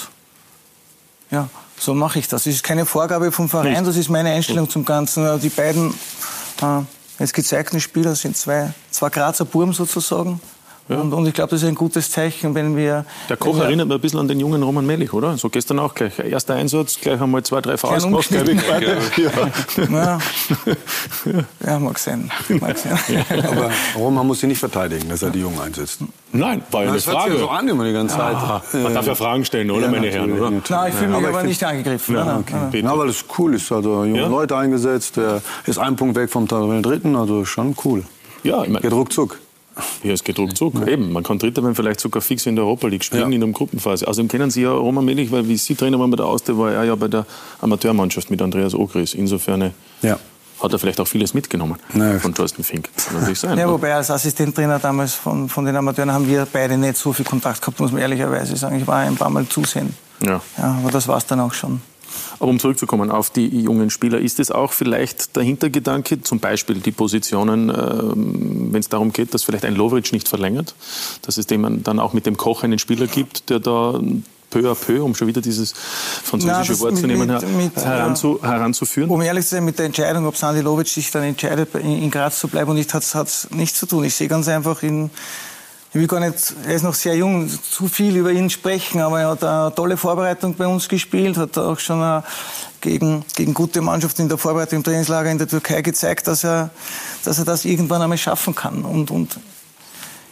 ja, so mache ich das. Das ist keine Vorgabe vom Verein, das ist meine Einstellung zum Ganzen. Die beiden jetzt gezeigten Spieler sind zwei, zwei Grazer Burm sozusagen. Ja. Und, und, ich glaube, das ist ein gutes Zeichen, wenn wir. Der Koch erinnert mich ein bisschen an den jungen Roman Melich, oder? So gestern auch gleich. Erster Einsatz, gleich einmal zwei, drei Fouls gemacht, ja. [laughs] ja. [laughs] ja, mag sein. Mag sein. Aber Roman muss sie nicht verteidigen, dass er die Jungen einsetzt. Nein, war ja eine Frage. Das so an immer die ganze Zeit. Ah, man darf ja Fragen stellen, oder, meine Herren? Oder? Nein, ich fühle mich aber, aber nicht angegriffen. Ja, okay. ja, weil es cool ist. Also junge Leute eingesetzt. Der ist ein Punkt weg vom Dritten. Also schon cool. Ja, ich meine. Geht ruckzuck. Ja, es geht ruckzuck. Ja. Eben, man kann Dritter werden vielleicht sogar fix in der Europa League spielen, ja. in der Gruppenphase. Außerdem kennen Sie ja Roman Melich, weil wie Sie Trainer waren bei der Auster, war er ja bei der Amateurmannschaft mit Andreas Ogris. Insofern ja. hat er vielleicht auch vieles mitgenommen naja. von Thorsten Fink. Das kann natürlich sein. Ja, wobei als Assistenttrainer damals von, von den Amateuren haben wir beide nicht so viel Kontakt gehabt, muss man ehrlicherweise sagen. Ich war ein paar Mal zusehen. Ja. ja aber das war es dann auch schon. Aber um zurückzukommen auf die jungen Spieler, ist es auch vielleicht der Hintergedanke, zum Beispiel die Positionen, ähm, wenn es darum geht, dass vielleicht ein Lovric nicht verlängert, dass es dem dann auch mit dem Koch einen Spieler gibt, der da peu à peu, um schon wieder dieses französische Na, Wort zu nehmen, mit, mit, heranzu, heranzuführen? Um ehrlich zu sein, mit der Entscheidung, ob Sandy Lovic sich dann entscheidet, in Graz zu bleiben und nicht, hat es nichts zu tun. Ich sehe ganz einfach in ich will gar nicht, er ist noch sehr jung, zu viel über ihn sprechen, aber er hat eine tolle Vorbereitung bei uns gespielt, hat auch schon gegen, gegen gute Mannschaften in der Vorbereitung im Trainingslager in der Türkei gezeigt, dass er, dass er das irgendwann einmal schaffen kann. Und, und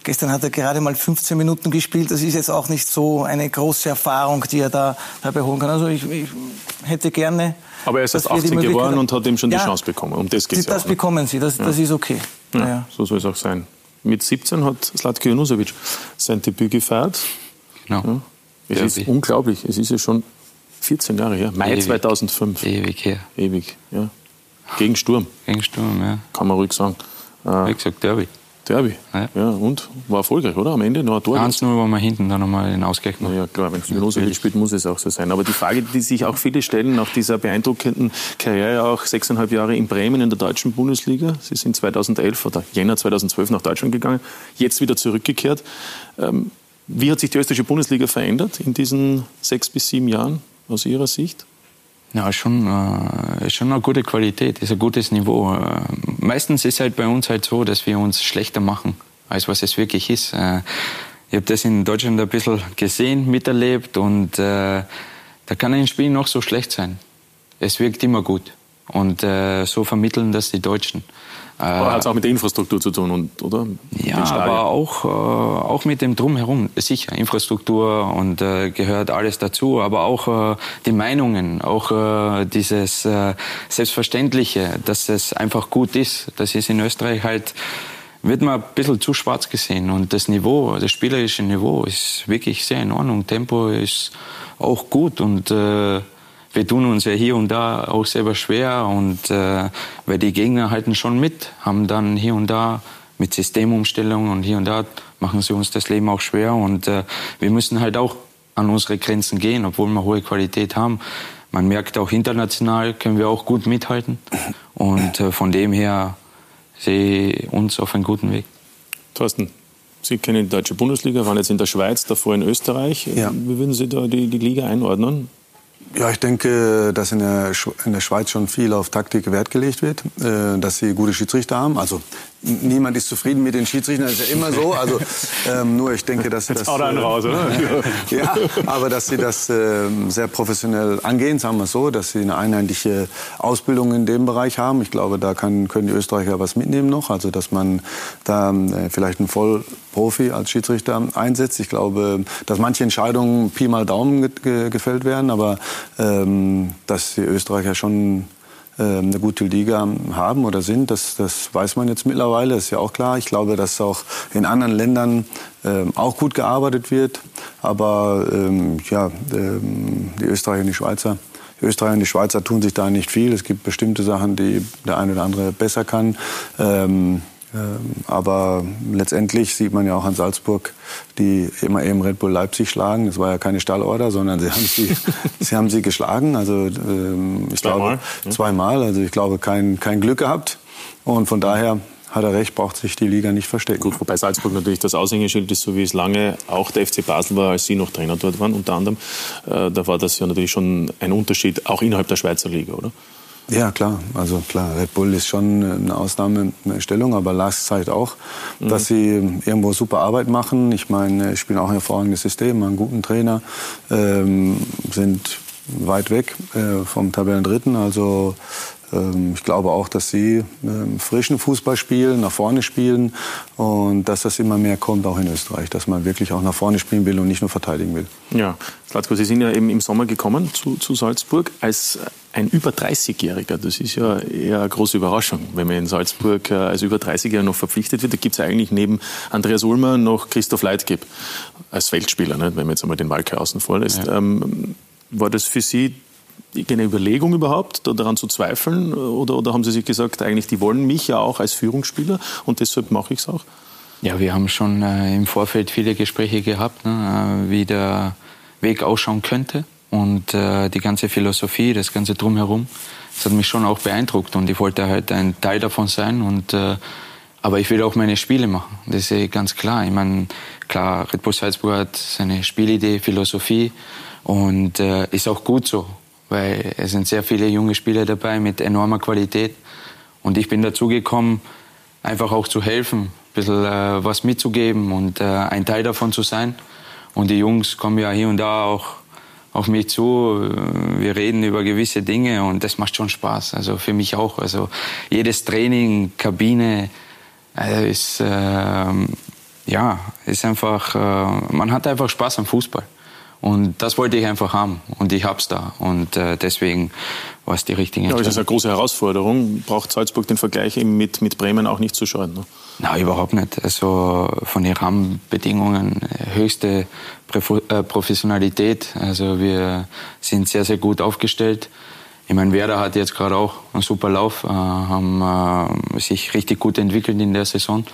Gestern hat er gerade mal 15 Minuten gespielt. Das ist jetzt auch nicht so eine große Erfahrung, die er da dabei holen kann. Also ich, ich hätte gerne. Aber er ist erst 18 geworden und hat ihm schon die ja, Chance bekommen. Um das geht's Das auch, ne? bekommen Sie. Das, ja. das ist okay. Ja, so soll es auch sein. Mit 17 hat Slatko Junusovic sein Debüt gefeiert. Genau. Ja, es ist unglaublich. Es ist ja schon 14 Jahre her. Mai Ewig. 2005. Ewig her. Ewig, ja. Gegen Sturm. Gegen Sturm, ja. Kann man ruhig sagen. Wie gesagt, Derby. Derby. Ja. ja. und war erfolgreich, oder? Am Ende noch ein Tor. 1 nur, wo wir hinten dann nochmal den Ausgleich machen. Ja, klar, wenn es Milosevic spielt, muss es auch so sein. Aber die Frage, die sich auch viele stellen, nach dieser beeindruckenden Karriere, auch sechseinhalb Jahre in Bremen in der deutschen Bundesliga. Sie sind 2011 oder Jänner 2012 nach Deutschland gegangen, jetzt wieder zurückgekehrt. Ähm, wie hat sich die österreichische Bundesliga verändert in diesen sechs bis sieben Jahren aus Ihrer Sicht? Ja, schon, äh, schon eine gute Qualität, ist ein gutes Niveau. Äh, meistens ist halt bei uns halt so, dass wir uns schlechter machen, als was es wirklich ist. Äh, ich habe das in Deutschland ein bisschen gesehen, miterlebt und äh, da kann ein Spiel noch so schlecht sein. Es wirkt immer gut. Und äh, so vermitteln das die Deutschen. Aber hat es auch mit der Infrastruktur zu tun, und, oder? Ja, aber auch, äh, auch mit dem Drumherum. Sicher, Infrastruktur und äh, gehört alles dazu. Aber auch äh, die Meinungen, auch äh, dieses äh, Selbstverständliche, dass es einfach gut ist. Das ist in Österreich halt, wird man ein bisschen zu schwarz gesehen. Und das Niveau, das spielerische Niveau ist wirklich sehr in Ordnung. Tempo ist auch gut und äh, wir tun uns ja hier und da auch selber schwer und äh, weil die Gegner halten schon mit, haben dann hier und da mit Systemumstellungen und hier und da machen sie uns das Leben auch schwer und äh, wir müssen halt auch an unsere Grenzen gehen, obwohl wir hohe Qualität haben. Man merkt auch international können wir auch gut mithalten und äh, von dem her sehe ich uns auf einem guten Weg. Thorsten, Sie kennen die deutsche Bundesliga, waren jetzt in der Schweiz, davor in Österreich. Ja. Wie würden Sie da die, die Liga einordnen? Ja, ich denke, dass in der, Schweiz schon viel auf Taktik Wert gelegt wird, äh, dass sie gute Schiedsrichter haben. Also niemand ist zufrieden mit den Schiedsrichtern, das ist ja immer so. Also ähm, nur ich denke, dass sie das. Einen raus, oder? [laughs] ja, aber dass sie das äh, sehr professionell angehen, sagen wir so, dass sie eine einheitliche Ausbildung in dem Bereich haben. Ich glaube, da kann, können die Österreicher was mitnehmen noch. Also dass man da äh, vielleicht einen Vollprofi als Schiedsrichter einsetzt. Ich glaube, dass manche Entscheidungen Pi mal Daumen ge ge gefällt werden, aber ähm, dass die Österreicher schon eine gute Liga haben oder sind, das, das weiß man jetzt mittlerweile, ist ja auch klar. Ich glaube, dass auch in anderen Ländern ähm, auch gut gearbeitet wird. Aber ähm, ja, ähm, die Österreicher und die Schweizer, die Österreicher und die Schweizer tun sich da nicht viel. Es gibt bestimmte Sachen, die der eine oder andere besser kann. Ähm, ähm, aber letztendlich sieht man ja auch an Salzburg, die immer eben Red Bull Leipzig schlagen. Das war ja keine Stallorder, sondern sie haben sie, [laughs] sie, haben sie geschlagen. Also ähm, ich zweimal, glaube zweimal. Also ich glaube kein, kein Glück gehabt. Und von daher hat er recht, braucht sich die Liga nicht verstecken. Gut, wobei Salzburg natürlich das Aushängeschild ist, so wie es lange auch der FC Basel war, als Sie noch Trainer dort waren, unter anderem. Äh, da war das ja natürlich schon ein Unterschied, auch innerhalb der Schweizer Liga, oder? Ja, klar. Also klar, Red Bull ist schon eine Ausnahmestellung, aber Lars zeigt auch, mhm. dass sie irgendwo super Arbeit machen. Ich meine, spielen auch ein hervorragendes System, haben einen guten Trainer, ähm, sind weit weg äh, vom Tabellendritten. Also ich glaube auch, dass sie ähm, frischen Fußball spielen, nach vorne spielen und dass das immer mehr kommt, auch in Österreich, dass man wirklich auch nach vorne spielen will und nicht nur verteidigen will. Ja, Slatko, Sie sind ja eben im Sommer gekommen zu, zu Salzburg als ein über 30-Jähriger. Das ist ja eher eine große Überraschung, wenn man in Salzburg äh, als über 30-Jähriger noch verpflichtet wird. Da gibt es eigentlich neben Andreas Ulmer noch Christoph Leitgeb als Feldspieler, ne, wenn man jetzt einmal den Walker außen vor lässt. Ja. Ähm, war das für Sie eine Überlegung überhaupt, daran zu zweifeln? Oder, oder haben Sie sich gesagt, eigentlich, die wollen mich ja auch als Führungsspieler und deshalb mache ich es auch? Ja, wir haben schon äh, im Vorfeld viele Gespräche gehabt, ne, äh, wie der Weg ausschauen könnte. Und äh, die ganze Philosophie, das ganze Drumherum, das hat mich schon auch beeindruckt. Und ich wollte halt ein Teil davon sein. Und, äh, aber ich will auch meine Spiele machen. Das ist ganz klar. Ich meine, klar, Red Bull Salzburg hat seine Spielidee, Philosophie. Und äh, ist auch gut so weil es sind sehr viele junge Spieler dabei mit enormer Qualität. Und ich bin dazu gekommen, einfach auch zu helfen, ein bisschen äh, was mitzugeben und äh, ein Teil davon zu sein. Und die Jungs kommen ja hier und da auch auf mich zu. Wir reden über gewisse Dinge und das macht schon Spaß. Also für mich auch. Also jedes Training, Kabine äh, ist äh, ja ist einfach. Äh, man hat einfach Spaß am Fußball. Und das wollte ich einfach haben und ich hab's da. Und äh, deswegen war es die richtige Entscheidung. Ja, das ist eine große Herausforderung. Braucht Salzburg den Vergleich eben mit, mit Bremen auch nicht zu scheuen? Ne? Nein, überhaupt nicht. Also von den Rahmenbedingungen höchste äh, Professionalität. Also wir sind sehr, sehr gut aufgestellt. Ich meine, Werder hat jetzt gerade auch einen super Lauf, äh, haben äh, sich richtig gut entwickelt in der Saison.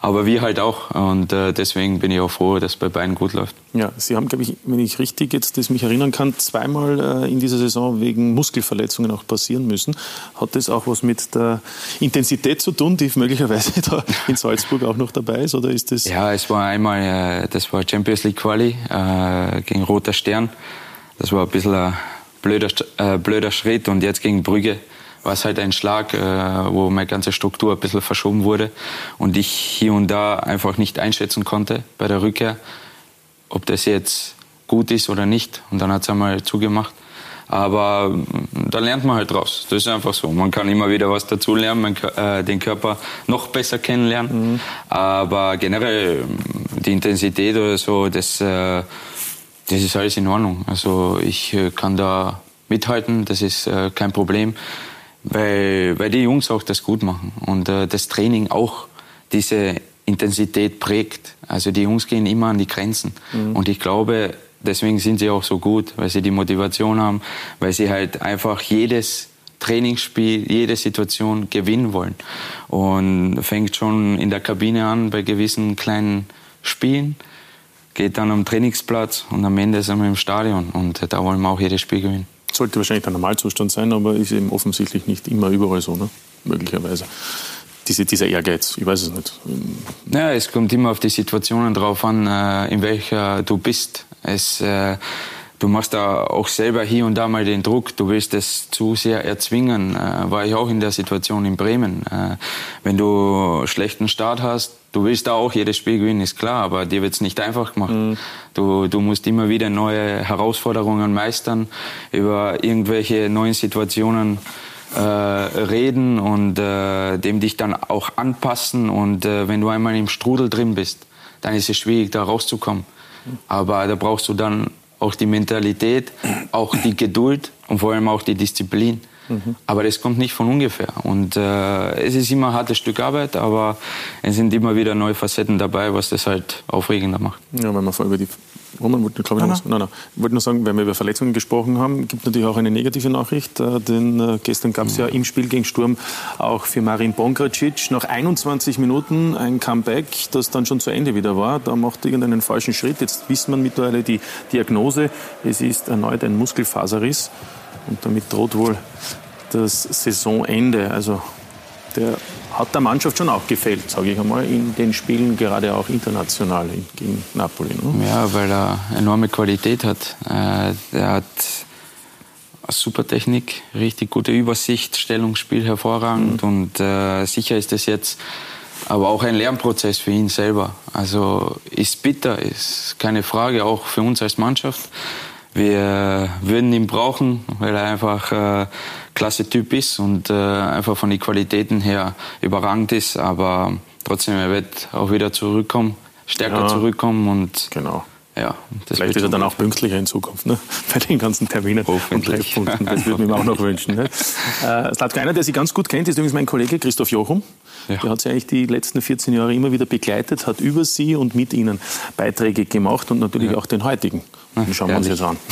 Aber wir halt auch. Und äh, deswegen bin ich auch froh, dass es bei beiden gut läuft. Ja, Sie haben, glaube ich, wenn ich richtig jetzt das mich erinnern kann, zweimal äh, in dieser Saison wegen Muskelverletzungen auch passieren müssen. Hat das auch was mit der Intensität zu tun, die [laughs] möglicherweise da in Salzburg auch noch dabei ist? Oder ist das ja, es war einmal, äh, das war Champions League Quali äh, gegen Roter Stern. Das war ein bisschen ein blöder, äh, blöder Schritt. Und jetzt gegen Brügge war es halt ein Schlag, äh, wo meine ganze Struktur ein bisschen verschoben wurde und ich hier und da einfach nicht einschätzen konnte bei der Rückkehr, ob das jetzt gut ist oder nicht. Und dann hat es einmal zugemacht. Aber mm, da lernt man halt draus. Das ist einfach so. Man kann immer wieder was dazulernen, man, äh, den Körper noch besser kennenlernen. Mhm. Aber generell mm, die Intensität oder so, das, äh, das ist alles in Ordnung. Also ich äh, kann da mithalten, das ist äh, kein Problem weil, weil die Jungs auch das gut machen und äh, das Training auch diese Intensität prägt. Also die Jungs gehen immer an die Grenzen mhm. und ich glaube, deswegen sind sie auch so gut, weil sie die Motivation haben, weil sie halt einfach jedes Trainingsspiel, jede Situation gewinnen wollen. Und fängt schon in der Kabine an bei gewissen kleinen Spielen, geht dann am Trainingsplatz und am Ende sind wir im Stadion und da wollen wir auch jedes Spiel gewinnen sollte wahrscheinlich der Normalzustand sein, aber ist eben offensichtlich nicht immer überall so, ne? möglicherweise. Diese, dieser Ehrgeiz, ich weiß es nicht. Ja, es kommt immer auf die Situationen drauf an, äh, in welcher du bist. Es, äh, du machst da auch selber hier und da mal den Druck. Du willst es zu sehr erzwingen. Äh, war ich auch in der Situation in Bremen. Wenn du schlechten Start hast, du willst da auch jedes Spiel gewinnen, ist klar, aber dir wird es nicht einfach gemacht. Mhm. Du, du musst immer wieder neue Herausforderungen meistern, über irgendwelche neuen Situationen äh, reden und äh, dem dich dann auch anpassen. Und äh, wenn du einmal im Strudel drin bist, dann ist es schwierig, da rauszukommen. Aber da brauchst du dann auch die Mentalität, auch die Geduld und vor allem auch die Disziplin. Mhm. Aber das kommt nicht von ungefähr. Und äh, es ist immer ein hartes Stück Arbeit, aber es sind immer wieder neue Facetten dabei, was das halt aufregender macht. Ja, wenn man vor über die Roman wollte, glaube ich, nein, nein. Nein, Ich wollte nur sagen, wenn wir über Verletzungen gesprochen haben, gibt natürlich auch eine negative Nachricht. Äh, denn äh, gestern gab es ja im Spiel gegen Sturm auch für Marin Bongracic nach 21 Minuten ein Comeback, das dann schon zu Ende wieder war. Da macht irgendeinen falschen Schritt. Jetzt wissen man mittlerweile die Diagnose. Es ist erneut ein Muskelfaserriss. Und damit droht wohl das Saisonende. Also der hat der Mannschaft schon auch gefällt, sage ich einmal, in den Spielen, gerade auch international gegen Napoli. Ne? Ja, weil er enorme Qualität hat. Äh, er hat super Technik, richtig gute Übersicht, Stellungsspiel hervorragend mhm. und äh, sicher ist es jetzt aber auch ein Lernprozess für ihn selber. Also ist bitter, ist keine Frage, auch für uns als Mannschaft. Wir würden ihn brauchen, weil er einfach äh, klasse Typ ist und äh, einfach von den Qualitäten her überragend ist. Aber trotzdem, er wird auch wieder zurückkommen, stärker ja, zurückkommen und genau. Ja, Vielleicht wird er dann auch pünktlicher in Zukunft, ne? [laughs] bei den ganzen Terminen und Treffpunkten. Das würde ich mir auch noch wünschen. Ne? [laughs] Äh, Slatko, einer, der Sie ganz gut kennt, ist übrigens mein Kollege Christoph Jochum. Ja. Der hat Sie eigentlich die letzten 14 Jahre immer wieder begleitet, hat über Sie und mit Ihnen Beiträge gemacht und natürlich ja. auch den heutigen. Den schauen wir uns jetzt an. [laughs]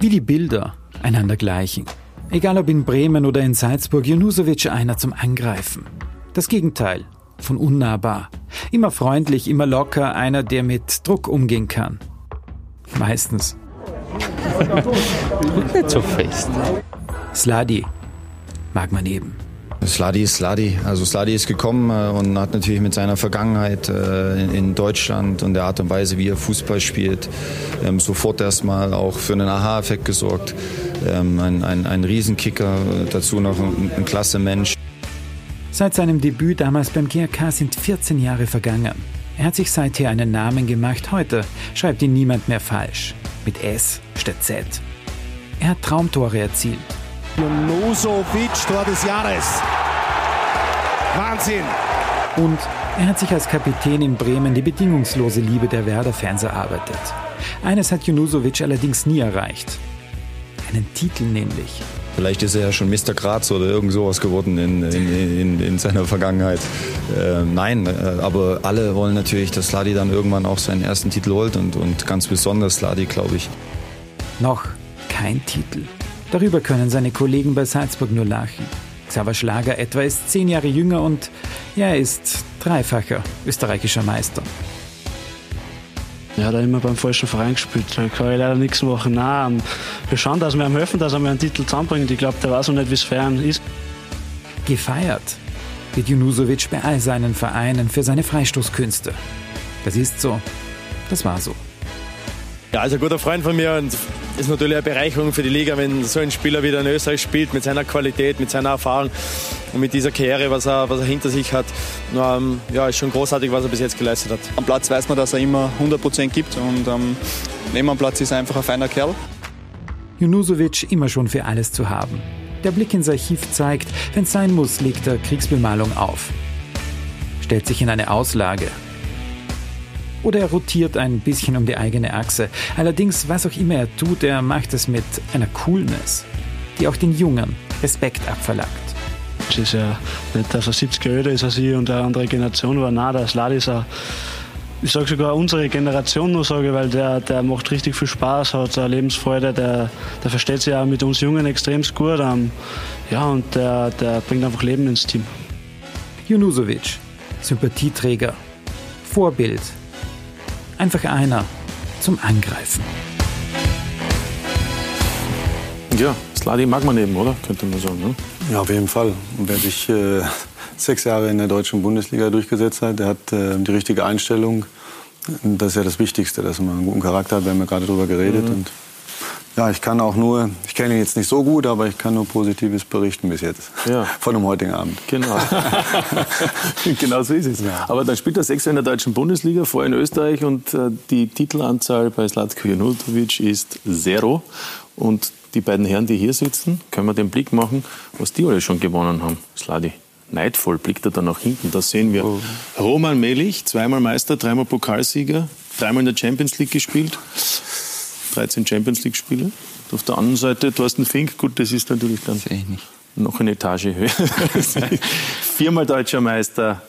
Wie die Bilder einander gleichen. Egal ob in Bremen oder in Salzburg, Junusovic einer zum Angreifen. Das Gegenteil von unnahbar. Immer freundlich, immer locker, einer, der mit Druck umgehen kann. Meistens. [laughs] Nicht so fest. Sladi mag man eben. Sladi ist Sladi. Also Sladi ist gekommen äh, und hat natürlich mit seiner Vergangenheit äh, in Deutschland und der Art und Weise, wie er Fußball spielt, ähm, sofort erstmal auch für einen Aha-Effekt gesorgt. Ähm, ein, ein, ein Riesenkicker, dazu noch ein, ein klasse Mensch. Seit seinem Debüt damals beim GRK sind 14 Jahre vergangen. Er hat sich seither einen Namen gemacht. Heute schreibt ihn niemand mehr falsch. Mit S statt Z. Er hat Traumtore erzielt. Junusovic, Tor des Jahres. Wahnsinn! Und er hat sich als Kapitän in Bremen die bedingungslose Liebe der Werder-Fans erarbeitet. Eines hat Junusovic allerdings nie erreicht. Einen Titel nämlich. Vielleicht ist er ja schon Mr. Graz oder irgend sowas geworden in, in, in, in seiner Vergangenheit. Äh, nein, aber alle wollen natürlich, dass Sladi dann irgendwann auch seinen ersten Titel holt und, und ganz besonders Sladi, glaube ich. Noch kein Titel. Darüber können seine Kollegen bei Salzburg nur lachen. Xaver Schlager etwa ist zehn Jahre jünger und er ist dreifacher österreichischer Meister. Er hat immer beim falschen Verein gespielt. Da kann ich leider nichts machen. Nein, wir schauen, dass wir ihm helfen, dass er mir einen Titel zusammenbringt. Ich glaube, der weiß noch nicht, wie es fern ist. Gefeiert wird Junusovic bei all seinen Vereinen für seine Freistoßkünste. Das ist so. Das war so. Ja, also ein guter Freund von mir und ist natürlich eine Bereicherung für die Liga, wenn so ein Spieler wieder in Österreich spielt, mit seiner Qualität, mit seiner Erfahrung und mit dieser Karriere, was er, was er hinter sich hat. Ähm, ja, ist schon großartig, was er bis jetzt geleistet hat. Am Platz weiß man, dass er immer 100% gibt und ähm, neben am Platz ist er einfach ein feiner Kerl. Junusovic immer schon für alles zu haben. Der Blick ins Archiv zeigt, wenn es sein muss, legt er Kriegsbemalung auf. Stellt sich in eine Auslage, oder er rotiert ein bisschen um die eigene Achse. Allerdings, was auch immer er tut, er macht es mit einer Coolness, die auch den Jungen Respekt abverlangt. Es ist ja nicht, dass er 70 Jahre älter ist als ich und eine andere Generation war. Nein, der Slad ist ein ich sage sogar unsere Generation nur sage, weil der, der macht richtig viel Spaß, hat eine Lebensfreude, der, der versteht sich auch mit uns Jungen extrem gut. Ähm, ja, und der, der bringt einfach Leben ins Team. Junusovic, Sympathieträger, Vorbild, Einfach einer zum Angreifen. Ja, Sladi mag man eben, oder? Könnte man sagen. Ne? Ja, auf jeden Fall. Und wer sich äh, sechs Jahre in der deutschen Bundesliga durchgesetzt hat, der hat äh, die richtige Einstellung. Das ist ja das Wichtigste, dass man einen guten Charakter hat. Wir haben ja gerade darüber geredet. Mhm. Und ja, ich kann auch nur, ich kenne ihn jetzt nicht so gut, aber ich kann nur Positives berichten bis jetzt. Ja. [laughs] Von dem heutigen Abend. Genau. [laughs] genau so ist es. Ja. Aber dann spielt er sechs in der deutschen Bundesliga, vorher in Österreich und äh, die Titelanzahl bei Slatko Janutovic ist zero. Und die beiden Herren, die hier sitzen, können wir den Blick machen, was die alle schon gewonnen haben. Sladi. Neidvoll blickt er dann nach hinten. Da sehen wir oh. Roman Melich, zweimal Meister, dreimal Pokalsieger, dreimal in der Champions League gespielt. 13 Champions League-Spiele. Auf der anderen Seite Thorsten Fink, gut, das ist natürlich dann noch eine Etage höher. [laughs] Viermal deutscher Meister,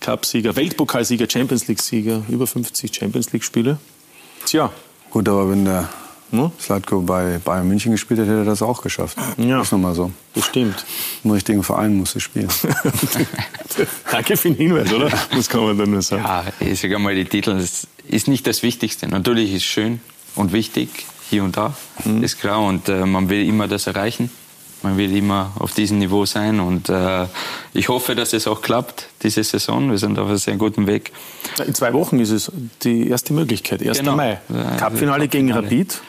Cupsieger, Weltpokalsieger, Champions League-Sieger, über 50 Champions League-Spiele. Tja. Gut, aber wenn der hm? Slatko bei Bayern München gespielt hätte, hätte er das auch geschafft. Ja. Ist nochmal so. Das stimmt. Im richtigen Verein musst du spielen. [laughs] Danke für den Hinweis, oder? Das kann man dann nur sagen. Ja, ich sage mal, die Titel das ist nicht das Wichtigste. Natürlich ist es schön, und wichtig, hier und da, mhm. ist klar. Und äh, man will immer das erreichen. man will immer auf diesem Niveau sein und äh, ich hoffe, dass es auch klappt diese Saison. Wir sind auf einem sehr guten Weg. In zwei Wochen ist es die erste Möglichkeit, 1. Genau. Mai. Cup-Finale gegen Rapid.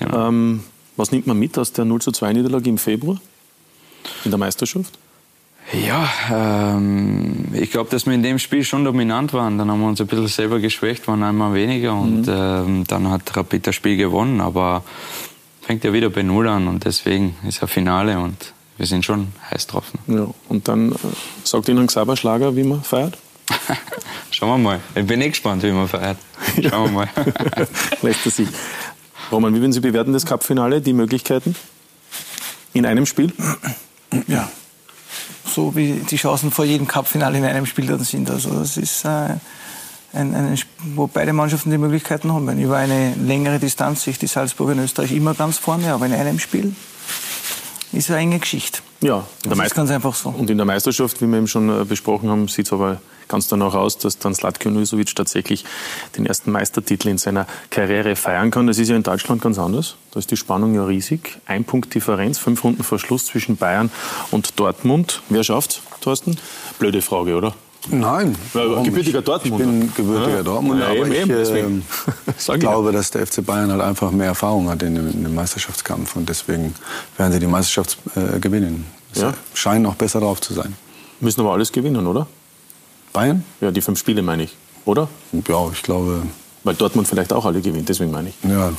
Genau. Ähm, was nimmt man mit aus der 0 zu 2 Niederlage im Februar in der Meisterschaft? Ja, ähm, ich glaube, dass wir in dem Spiel schon dominant waren. Dann haben wir uns ein bisschen selber geschwächt, waren einmal weniger und Mhm. ähm, dann hat Rapid das Spiel gewonnen. Aber fängt ja wieder bei Null an und deswegen ist ja Finale und wir sind schon heiß drauf. Ja, und dann äh, sagt Ihnen Xaver Schlager, wie man feiert? [laughs] Schauen wir mal. Ich bin eh gespannt, wie man feiert. Schauen wir mal. [laughs] Lässt er sich. Roman, wie würden Sie bewerten das Cup-Finale, die Möglichkeiten in einem Spiel? Ja, so wie die Chancen vor jedem Cup-Finale in einem Spiel dann sind. Also das ist äh, ein, ein, wo beide Mannschaften die Möglichkeiten haben. Über eine längere Distanz sich die Salzburger in Österreich immer ganz vorne, aber in einem Spiel ist eine enge Geschichte. Ja, in Das ist ganz einfach so. Und in der Meisterschaft, wie wir eben schon äh, besprochen haben, sieht es aber ganz danach aus, dass dann Slatko Nusovic tatsächlich den ersten Meistertitel in seiner Karriere feiern kann. Das ist ja in Deutschland ganz anders. Da ist die Spannung ja riesig. Ein Punkt Differenz, fünf Runden vor Schluss zwischen Bayern und Dortmund. Wer schafft's, Thorsten? Blöde Frage, oder? Nein. Gebürtiger Ich- Dortmunder. Ich bin gebürtiger Ja. Dortmunder, Ja, aber eben, ich eben, [laughs] Sag ich glaube, dass der FC Bayern halt einfach mehr Erfahrung hat in dem, in dem Meisterschaftskampf und deswegen werden sie die Meisterschaft äh, gewinnen. Sie Ja. scheinen auch besser drauf zu sein. Müssen aber alles gewinnen, oder? Bayern? Ja, die fünf Spiele meine ich, oder? Ja, ich glaube, Weil Dortmund vielleicht auch alle gewinnt, deswegen meine ich. ja,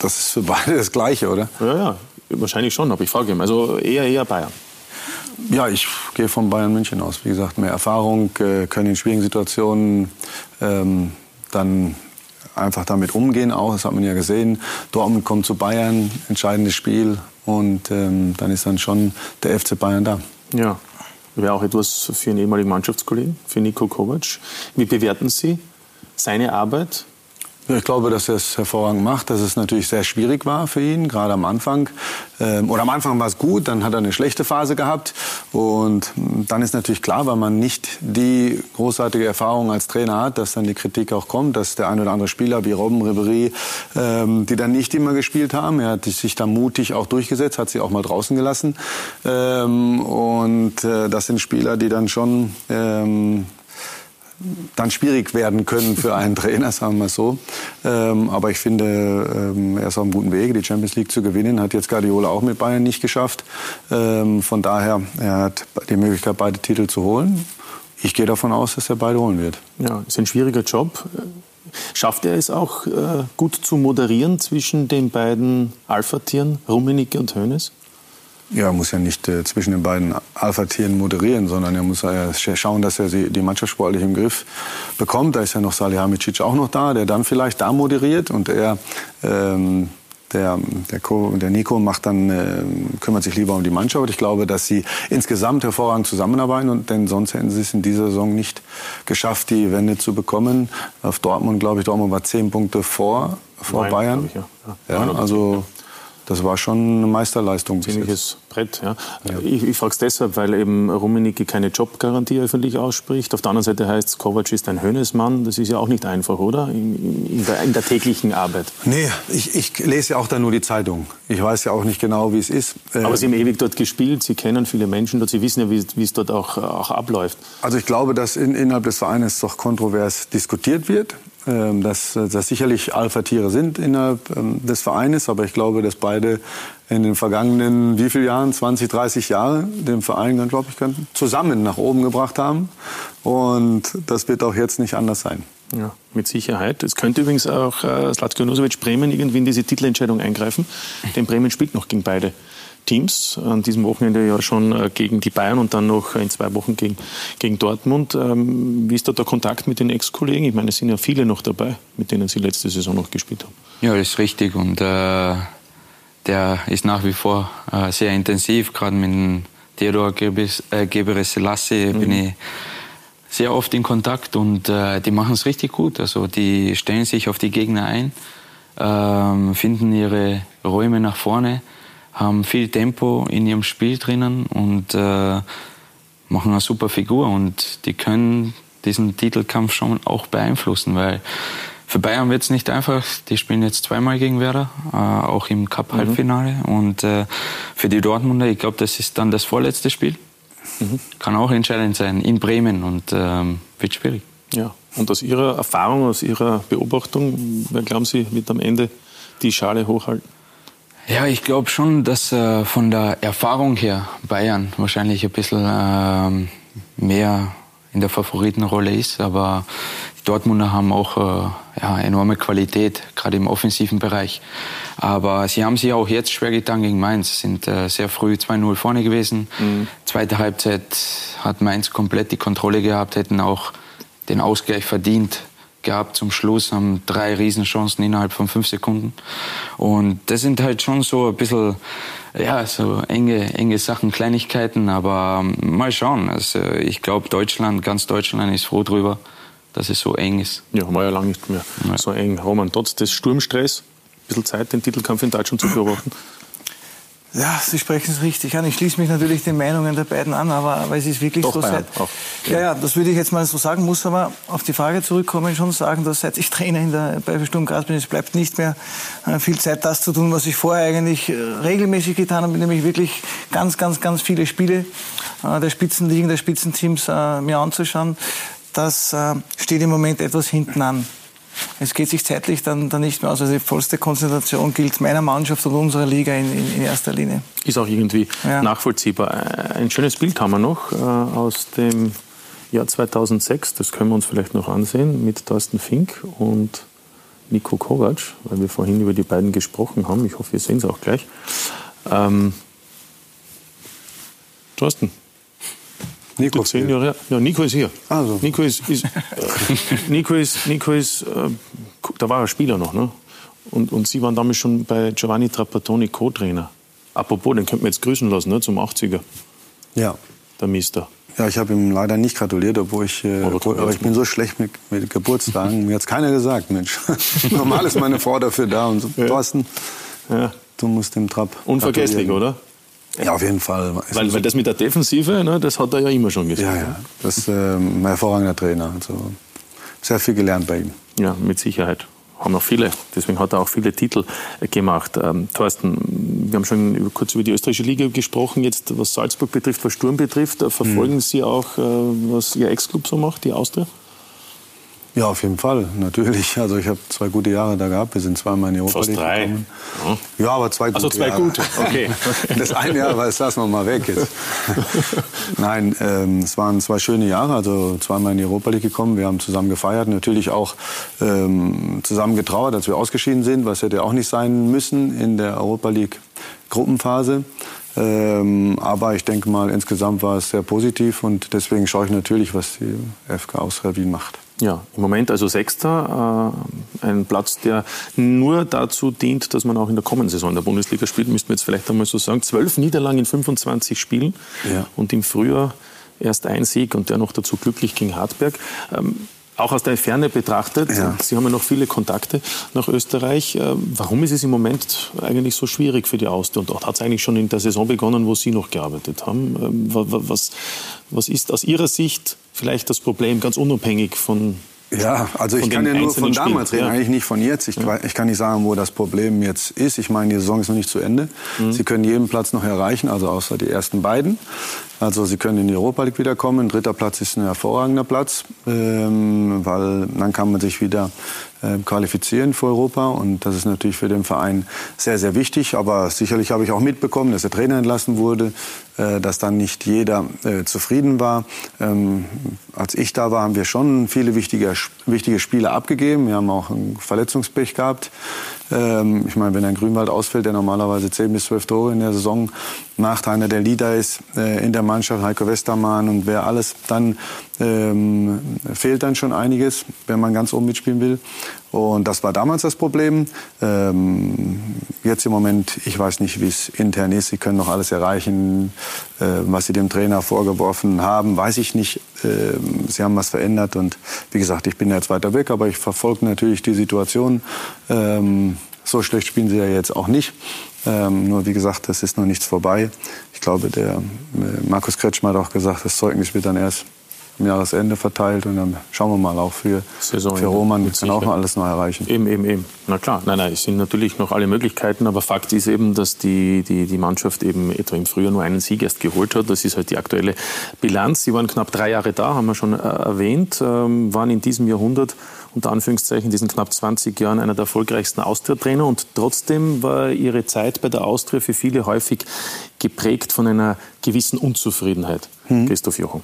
das ist für beide das Gleiche, oder? Ja, ja, wahrscheinlich schon, aber ich frage ihn. Also eher, eher Bayern. Ja, ich gehe von Bayern München aus. Wie gesagt, mehr Erfahrung, äh, können in schwierigen Situationen ähm, dann einfach damit umgehen. Auch, das hat man ja gesehen. Dortmund kommt zu Bayern, entscheidendes Spiel und ähm, dann ist dann schon der FC Bayern da. Ja, wäre auch etwas für einen ehemaligen Mannschaftskollegen, für Nico Kovac. Wie bewerten Sie seine Arbeit? Ich glaube, dass er es hervorragend macht, dass es natürlich sehr schwierig war für ihn, gerade am Anfang. Ähm, oder am Anfang war es gut, dann hat er eine schlechte Phase gehabt. Und dann ist natürlich klar, weil man nicht die großartige Erfahrung als Trainer hat, dass dann die Kritik auch kommt, dass der ein oder andere Spieler wie Robben, Ribéry, ähm, die dann nicht immer gespielt haben. Er hat sich da mutig auch durchgesetzt, hat sie auch mal draußen gelassen. Ähm, und äh, das sind Spieler, die dann schon dann schwierig werden können für einen Trainer, sagen wir so. Ähm, aber ich finde, ähm, er ist auf einem guten Weg, die Champions League zu gewinnen. Hat jetzt Guardiola auch mit Bayern nicht geschafft. Ähm, von daher, er hat die Möglichkeit, beide Titel zu holen. Ich gehe davon aus, dass er beide holen wird. Ja, ist ein schwieriger Job. Schafft er es auch äh, gut zu moderieren zwischen den beiden Alpha-Tieren, Rummenigge und Hoeneß? Ja, er muss ja nicht äh, zwischen den beiden Alpha-Tieren moderieren, sondern er muss äh, schauen, dass er sie, die Mannschaft sportlich im Griff bekommt. Da ist ja noch Salihamidzic auch noch da, der dann vielleicht da moderiert und er, ähm, der, der, Co, der Nico macht dann, äh, kümmert sich lieber um die Mannschaft. Ich glaube, dass sie insgesamt hervorragend zusammenarbeiten und denn sonst hätten sie es in dieser Saison nicht geschafft, die Wende zu bekommen. Auf Dortmund, glaube ich, Dortmund war zehn Punkte vor, vor Neun, Bayern. ich, ja. Ja, ja, also das war schon eine Meisterleistung. Ziemliches Brett. Ja. Ich, ich frage es deshalb, weil eben Rummenigge keine Jobgarantie öffentlich ausspricht. Auf der anderen Seite heißt es, Kovac ist ein Hönesmann. Das ist ja auch nicht einfach, oder? In, in, der, in der täglichen Arbeit. Nee, ich, ich lese ja auch da nur die Zeitung. Ich weiß ja auch nicht genau, wie es ist. Äh, Aber Sie haben ewig dort gespielt, Sie kennen viele Menschen dort, Sie wissen ja, wie, wie es dort auch, auch abläuft. Also ich glaube, dass in, innerhalb des Vereines doch kontrovers diskutiert wird. Ähm, dass das sicherlich Alpha-Tiere sind innerhalb ähm, des Vereines, aber ich glaube, dass beide in den vergangenen wie viele Jahren, 20, 30 Jahre, den Verein, glaube ich, zusammen nach oben gebracht haben. Und das wird auch jetzt nicht anders sein. Ja, mit Sicherheit. Es könnte übrigens auch äh, Slatko Bremen irgendwie in diese Titelentscheidung eingreifen, denn Bremen spielt noch gegen beide Teams. An diesem Wochenende ja schon äh, gegen die Bayern und dann noch in zwei Wochen gegen, gegen Dortmund. Ähm, wie ist da der Kontakt mit den Ex-Kollegen? Ich meine, es sind ja viele noch dabei, mit denen Sie letzte Saison noch gespielt haben. Ja, das ist richtig. Und äh, der ist nach wie vor äh, sehr intensiv. Gerade mit Theodor Geberes Selassie mhm. bin ich sehr oft in Kontakt und äh, die machen es richtig gut. Also die stellen sich auf die Gegner ein, ähm, finden ihre Räume nach vorne, haben viel Tempo in ihrem Spiel drinnen und äh, machen eine super Figur und die können diesen Titelkampf schon auch beeinflussen, weil für Bayern wird es nicht einfach. Die spielen jetzt zweimal gegen Werder, äh, auch im Cup-Halbfinale. Mhm. Und äh, für die Dortmunder, ich glaube, das ist dann das vorletzte Spiel. Mhm. Kann auch entscheidend sein in Bremen und ähm, wird schwierig. Ja, und aus Ihrer Erfahrung, aus Ihrer Beobachtung, wer glauben Sie, wird am Ende die Schale hochhalten? Ja, ich glaube schon, dass äh, von der Erfahrung her Bayern wahrscheinlich ein bisschen äh, mehr in der Favoritenrolle ist. Aber die Dortmunder haben auch äh, ja, enorme Qualität, gerade im offensiven Bereich. Aber sie haben sich auch jetzt schwer getan gegen Mainz, sind äh, sehr früh 2-0 vorne gewesen. Mhm. Zweite Halbzeit hat Mainz komplett die Kontrolle gehabt, hätten auch den Ausgleich verdient gehabt zum Schluss, haben drei Riesenchancen innerhalb von fünf Sekunden. Und das sind halt schon so ein bisschen, ja, so enge, enge Sachen, Kleinigkeiten, aber ähm, mal schauen. Also ich glaube, Deutschland, ganz Deutschland ist froh drüber, dass es so eng ist. Ja, war ja lange nicht mehr ja. so eng. Roman, trotz des Sturmstress, ein bisschen Zeit, den Titelkampf in Deutschland zu beobachten. Ja, Sie sprechen es richtig an. Ich schließe mich natürlich den Meinungen der beiden an, aber, aber es ist wirklich Doch, so. Seit, ja, ja, das würde ich jetzt mal so sagen, muss aber auf die Frage zurückkommen, schon sagen, dass seit ich Trainer in der, bei Sturm Graz bin, es bleibt nicht mehr äh, viel Zeit, das zu tun, was ich vorher eigentlich äh, regelmäßig getan habe, nämlich wirklich ganz, ganz, ganz viele Spiele äh, der Spitzenligen, der Spitzenteams mir anzuschauen. Das steht im Moment etwas hinten an. Es geht sich zeitlich dann, dann nicht mehr aus. Also die vollste Konzentration gilt meiner Mannschaft und unserer Liga in, in, in erster Linie. Ist auch irgendwie ja. nachvollziehbar. Ein schönes Bild haben wir noch äh, aus dem Jahr 2006. Das können wir uns vielleicht noch ansehen mit Thorsten Fink und Nico Kovac, weil wir vorhin über die beiden gesprochen haben. Ich hoffe, wir sehen es auch gleich. Ähm, Thorsten, Nico. Zehn Jahre Ja, Nico ist hier. Also. Nico ist, ist, äh, Nico ist, Nico ist äh, da war er Spieler noch, ne? Und, und Sie waren damals schon bei Giovanni Trapattoni Co-Trainer. Apropos, den könnten wir jetzt grüßen lassen, ne, zum 80er. Ja. Der Mister. Ja, ich habe ihm leider nicht gratuliert, obwohl ich, äh, aber, aber, ich bin so schlecht mit, mit Geburtstagen. Mir hat keiner gesagt, Mensch. [laughs] Normal ist meine Frau dafür da und so. Ja. Thorsten, ja. du musst dem Trap. Unvergesslich, oder? Ja, auf jeden Fall. Weil, weil das mit der Defensive, ne, das hat er ja immer schon gesagt. Ja, ja. Das ist äh, ein hervorragender Trainer. Also, sehr viel gelernt bei ihm. Ja, mit Sicherheit. Haben noch viele. Deswegen hat er auch viele Titel gemacht. Ähm, Thorsten, wir haben schon kurz über die österreichische Liga gesprochen. Jetzt, was Salzburg betrifft, was Sturm betrifft, äh, verfolgen mhm. Sie auch, äh, was Ihr Ex-Club so macht, die Austria? Ja, auf jeden Fall, natürlich. Also ich habe zwei gute Jahre da gehabt. Wir sind zweimal in die Europa League drei. gekommen. Ja, aber zwei gute Also zwei Jahre. gute, okay. [laughs] Das eine Jahr, das lassen wir mal weg jetzt. [laughs] Nein, ähm, es waren zwei schöne Jahre. Also zweimal in die Europa League gekommen. Wir haben zusammen gefeiert. Natürlich auch ähm, zusammen getrauert, als wir ausgeschieden sind. Was hätte auch nicht sein müssen in der Europa League Gruppenphase. Ähm, aber ich denke mal, insgesamt war es sehr positiv und deswegen schaue ich natürlich, was die FK Austria Wien macht. Ja, im Moment also Sechster. Äh, ein Platz, der nur dazu dient, dass man auch in der kommenden Saison in der Bundesliga spielt, müssten wir jetzt vielleicht einmal so sagen. Zwölf Niederlagen in 25 Spielen ja. und im Frühjahr erst ein Sieg und der noch dazu glücklich gegen Hartberg. Ähm, auch aus der Ferne betrachtet, ja. Sie haben ja noch viele Kontakte nach Österreich. Äh, warum ist es im Moment eigentlich so schwierig für die Austria? Und hat es eigentlich schon in der Saison begonnen, wo Sie noch gearbeitet haben? Ähm, was, was ist aus Ihrer Sicht vielleicht das Problem, ganz unabhängig von ja, also ich kann ja nur von damals reden, ja. eigentlich nicht von jetzt. Ich, ja. ich, kann nicht sagen, wo das Problem jetzt ist. Ich meine, die Saison ist noch nicht zu Ende. Mhm. Sie können jeden Platz noch erreichen, also außer die ersten beiden. Also Sie können in die Europa League wiederkommen. Dritter Platz ist ein hervorragender Platz, ähm, weil dann kann man sich wieder qualifizieren für Europa. Und das ist natürlich für den Verein sehr, sehr wichtig. Aber sicherlich habe ich auch mitbekommen, dass der Trainer entlassen wurde, äh, dass dann nicht jeder äh, zufrieden war. Ähm, als ich da war, haben wir schon viele wichtige, wichtige Spiele abgegeben. Wir haben auch ein Verletzungspech gehabt. Ähm, ich meine, wenn ein Grünwald ausfällt, der normalerweise 10 bis 12 Tore in der Saison macht, einer der Leader ist äh, in der Mannschaft, Heiko Westermann und wer alles, dann ähm, fehlt dann schon einiges, wenn man ganz oben mitspielen will. Und das war damals das Problem. Ähm, jetzt im Moment, ich weiß nicht, wie es intern ist. Sie können noch alles erreichen. Äh, was Sie dem Trainer vorgeworfen haben, weiß ich nicht. Äh, Sie haben was verändert. Und wie gesagt, ich bin jetzt weiter weg, aber ich verfolge natürlich die Situation. Ähm, so schlecht spielen sie ja jetzt auch nicht. Ähm, nur wie gesagt, das ist noch nichts vorbei. Ich glaube, der äh, Markus Kretschmer hat auch gesagt, das Zeugnis wird dann erst zum Jahresende verteilt und dann schauen wir mal auch für, Saison für Roman kann auch noch alles noch erreichen. Eben, eben, eben. Na klar, nein, nein, es sind natürlich noch alle Möglichkeiten, aber Fakt ist eben, dass die, die, die Mannschaft eben etwa im Frühjahr nur einen Sieg erst geholt hat. Das ist halt die aktuelle Bilanz. Sie waren knapp drei Jahre da, haben wir schon äh, erwähnt, ähm, waren in diesem Jahrhundert unter Anführungszeichen, diesen knapp 20 Jahren einer der erfolgreichsten Austria-Trainer. Und trotzdem war ihre Zeit bei der Austria für viele häufig geprägt von einer gewissen Unzufriedenheit. Hm. Christoph Jochum.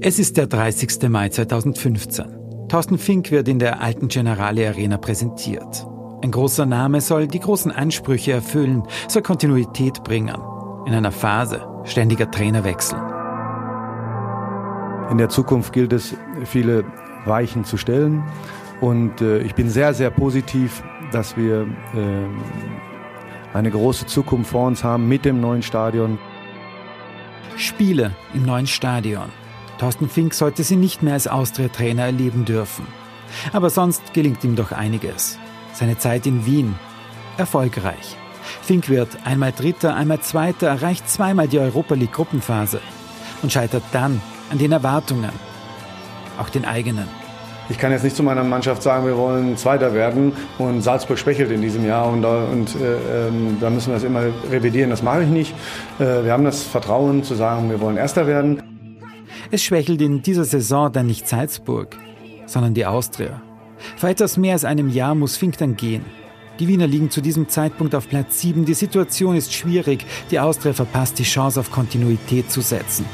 Es ist der 30. Mai 2015. Thorsten Fink wird in der alten Generale Arena präsentiert. Ein großer Name soll die großen Ansprüche erfüllen, soll Kontinuität bringen. In einer Phase ständiger Trainerwechsel. In der Zukunft gilt es, viele Weichen zu stellen. Und äh, ich bin sehr, sehr positiv, dass wir äh, eine große Zukunft vor uns haben mit dem neuen Stadion. Spiele im neuen Stadion. Thorsten Fink sollte sie nicht mehr als Austria-Trainer erleben dürfen. Aber sonst gelingt ihm doch einiges. Seine Zeit in Wien. Erfolgreich. Fink wird einmal Dritter, einmal Zweiter, erreicht zweimal die Europa League Gruppenphase und scheitert dann an den Erwartungen, auch den eigenen. Ich kann jetzt nicht zu meiner Mannschaft sagen, wir wollen Zweiter werden und Salzburg schwächelt in diesem Jahr und, und äh, ähm, da müssen wir das immer revidieren. Das mache ich nicht. Äh, wir haben das Vertrauen zu sagen, wir wollen Erster werden. Es schwächelt in dieser Saison dann nicht Salzburg, sondern die Austria. Vor etwas mehr als einem Jahr muss Fink dann gehen. Die Wiener liegen zu diesem Zeitpunkt auf Platz 7. Die Situation ist schwierig. Die Austria verpasst die Chance auf Kontinuität zu setzen.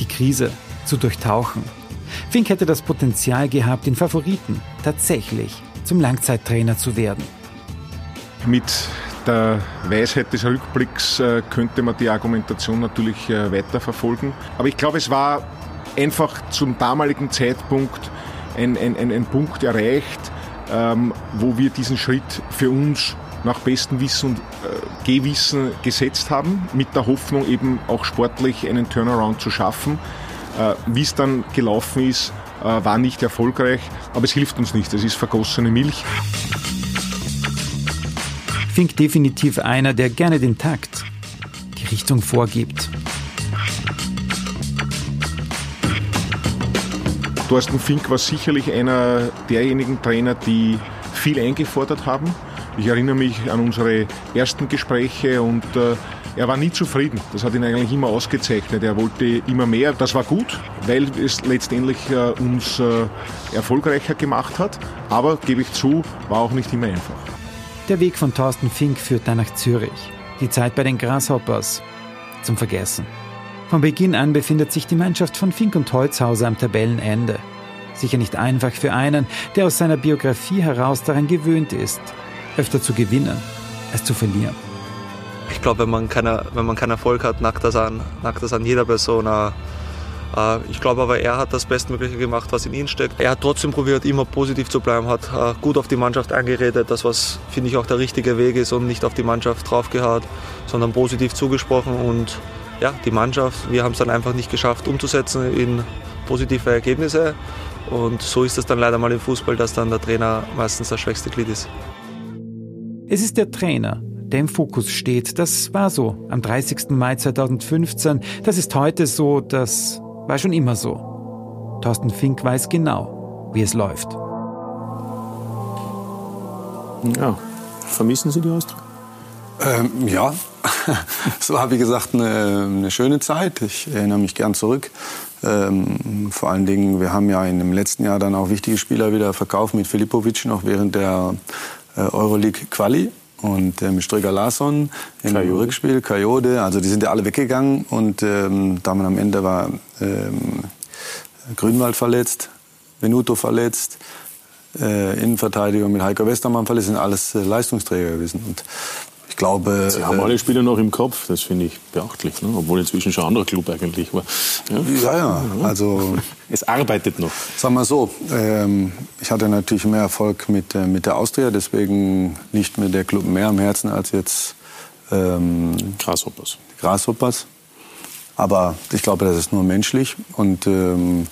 Die Krise zu durchtauchen. Fink hätte das Potenzial gehabt, den Favoriten tatsächlich zum Langzeittrainer zu werden. Mit der Weisheit des Rückblicks äh, könnte man die Argumentation natürlich äh, weiterverfolgen. Aber ich glaube, es war einfach zum damaligen Zeitpunkt ein, ein, ein, ein Punkt erreicht, ähm, wo wir diesen Schritt für uns nach bestem Wissen und äh, Gewissen gesetzt haben, mit der Hoffnung eben auch sportlich einen Turnaround zu schaffen. Äh, Wie es dann gelaufen ist, äh, war nicht erfolgreich, aber es hilft uns nicht. Es ist vergossene Milch. Fink definitiv einer, der gerne den Takt, die Richtung vorgibt. Thorsten Fink war sicherlich einer derjenigen Trainer, die viel eingefordert haben. Ich erinnere mich an unsere ersten Gespräche und äh, er war nie zufrieden. Das hat ihn eigentlich immer ausgezeichnet. Er wollte immer mehr. Das war gut, weil es letztendlich äh, uns äh, erfolgreicher gemacht hat. Aber, gebe ich zu, war auch nicht immer einfach. Der Weg von Thorsten Fink führt dann nach Zürich. Die Zeit bei den Grasshoppers zum Vergessen. Von Beginn an befindet sich die Mannschaft von Fink und Holzhauser am Tabellenende. Sicher nicht einfach für einen, der aus seiner Biografie heraus daran gewöhnt ist, öfter zu gewinnen als zu verlieren ich glaube, wenn, man keine, wenn man keinen Erfolg hat, nackt das an, nackt das an jeder Person. Äh, ich glaube aber, er hat das Bestmögliche gemacht, was in ihm steckt. Er hat trotzdem probiert, immer positiv zu bleiben, hat äh, gut auf die Mannschaft eingeredet, das was, finde ich, auch der richtige Weg ist und nicht auf die Mannschaft draufgehaut, sondern positiv zugesprochen und ja, die Mannschaft, wir haben es dann einfach nicht geschafft umzusetzen in positive Ergebnisse und so ist es dann leider mal im Fußball, dass dann der Trainer meistens das schwächste Glied ist. Es ist der Trainer, der im Fokus steht. Das war so am 30. Mai 2015. Das ist heute so, das war schon immer so. Thorsten Fink weiß genau, wie es läuft. Ja, vermissen Sie die Austria? Ähm, ja, [laughs] es war wie gesagt eine, eine, schöne Zeit. Ich erinnere mich gern zurück. Ähm, vor allen Dingen, wir haben ja in dem letzten Jahr dann auch wichtige Spieler wieder verkauft mit Filipovic noch während der äh, Euroleague Quali und äh, mit Ströger Larsson im Kajode. Rückspiel, Kajode, also die sind ja alle weggegangen und ähm, dann am Ende war ähm, Grünwald verletzt, Venuto verletzt, äh, Innenverteidiger mit Heiko Westermann verletzt, sind alles äh, Leistungsträger gewesen. Und ich glaube. Sie haben alle Spieler noch im Kopf, das finde ich beachtlich, ne? obwohl inzwischen schon ein anderer Club eigentlich war. Ja, ja, ja also. [laughs] Es arbeitet noch. Sagen wir so, ähm, ich hatte natürlich mehr Erfolg mit, äh, mit der Austria, deswegen liegt mir der Club mehr am Herzen als jetzt ähm, Grasshoppers. Grasshoppers. Aber ich glaube, das ist nur menschlich und ähm,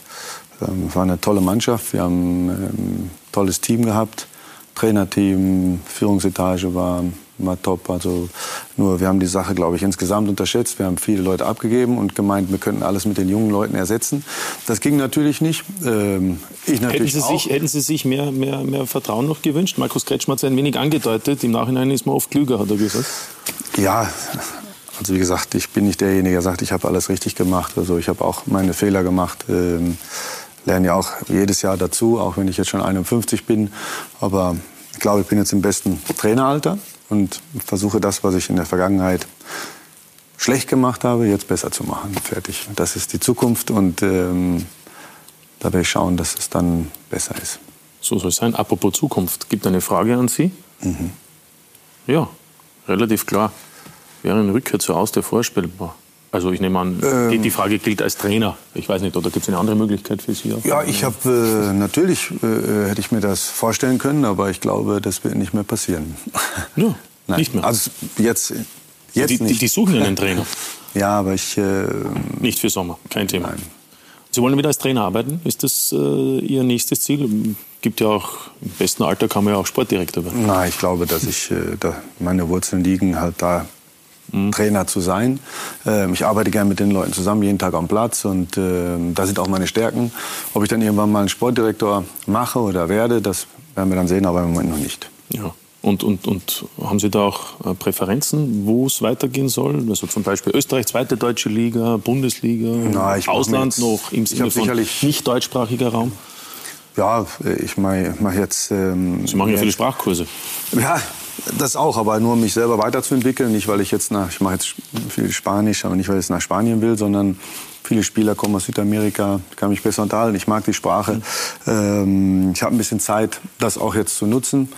ähm es war eine tolle Mannschaft. Wir haben ein ähm, tolles Team gehabt, Trainerteam, Führungsetage war war top. Also nur wir haben die Sache, glaube ich, insgesamt unterschätzt. Wir haben viele Leute abgegeben und gemeint, wir könnten alles mit den jungen Leuten ersetzen. Das ging natürlich nicht. Ähm, ich natürlich hätten, Sie sich, hätten Sie sich mehr, mehr, mehr Vertrauen noch gewünscht? Markus Kretschmer hat es ein wenig angedeutet. Im Nachhinein ist man oft klüger, hat er gesagt. Ja, also wie gesagt, ich bin nicht derjenige, der sagt, ich habe alles richtig gemacht. Also ich habe auch meine Fehler gemacht. Ähm, lerne ja auch jedes Jahr dazu, auch wenn ich jetzt schon 51 bin. Aber ich glaube, ich bin jetzt im besten Traineralter und versuche das, was ich in der Vergangenheit schlecht gemacht habe, jetzt besser zu machen. Fertig. Das ist die Zukunft und ähm, da werde ich schauen, dass es dann besser ist. So soll es sein. Apropos Zukunft, gibt eine Frage an Sie? Mhm. Ja, relativ klar. Wäre eine Rückkehr zur Austria vorstellbar? Also ich nehme an, ähm, die Frage gilt als Trainer. Ich weiß nicht, oder gibt es eine andere Möglichkeit für Sie? Auch? Ja, ich habe äh, natürlich äh, hätte ich mir das vorstellen können, aber ich glaube, das wird nicht mehr passieren. [laughs] Ja, Nein. nicht mehr. Also jetzt, jetzt die, nicht. Die, suchen ja einen Trainer. [laughs] ja, aber ich äh, nicht für Sommer, kein Thema. Nein. Sie wollen wieder als Trainer arbeiten? Ist das äh, Ihr nächstes Ziel? Gibt ja auch im besten Alter kann man ja auch Sportdirektor werden. Nein, ich glaube, dass ich äh, da meine Wurzeln liegen halt da Mhm. Trainer zu sein. Ähm, ich arbeite gerne mit den Leuten zusammen, jeden Tag am Platz und äh, da sind auch meine Stärken. Ob ich dann irgendwann mal einen Sportdirektor mache oder werde, das werden wir dann sehen, aber im Moment noch nicht. Ja. Und, und, und haben Sie da auch äh, Präferenzen, wo es weitergehen soll? Also zum Beispiel Österreich, zweite deutsche Liga, Bundesliga, Na, Ausland jetzt, noch im Sinne von nicht deutschsprachiger Raum? Ja, ich mache mach jetzt. Ähm, Sie machen ja viele Sprachkurse. Ja, das auch, aber nur um mich selber weiterzuentwickeln. Nicht, weil ich jetzt nach, ich mache jetzt viel Spanisch, aber nicht, weil ich jetzt nach Spanien will, sondern viele Spieler kommen aus Südamerika, kann mich besser unterhalten, ich mag die Sprache. Ähm, ich habe ein bisschen Zeit, das auch jetzt zu nutzen,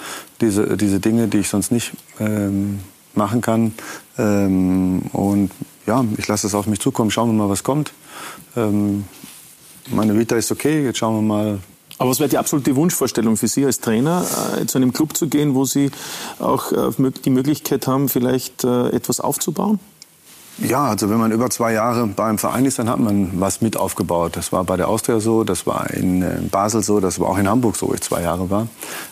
diese, diese Dinge, die ich sonst nicht ähm, machen kann. Ähm, und ja, ich lasse es auf mich zukommen, schauen wir mal, was kommt. Ähm, meine Vita ist okay, jetzt schauen wir mal, aber was wäre die absolute Wunschvorstellung für Sie als Trainer, äh, zu einem Club zu gehen, wo Sie auch äh, die Möglichkeit haben, vielleicht äh, etwas aufzubauen? Ja, also wenn man über zwei Jahre bei einem Verein ist, dann hat man was mit aufgebaut. Das war bei der Austria so, das war in Basel so, das war auch in Hamburg so, wo ich zwei Jahre war.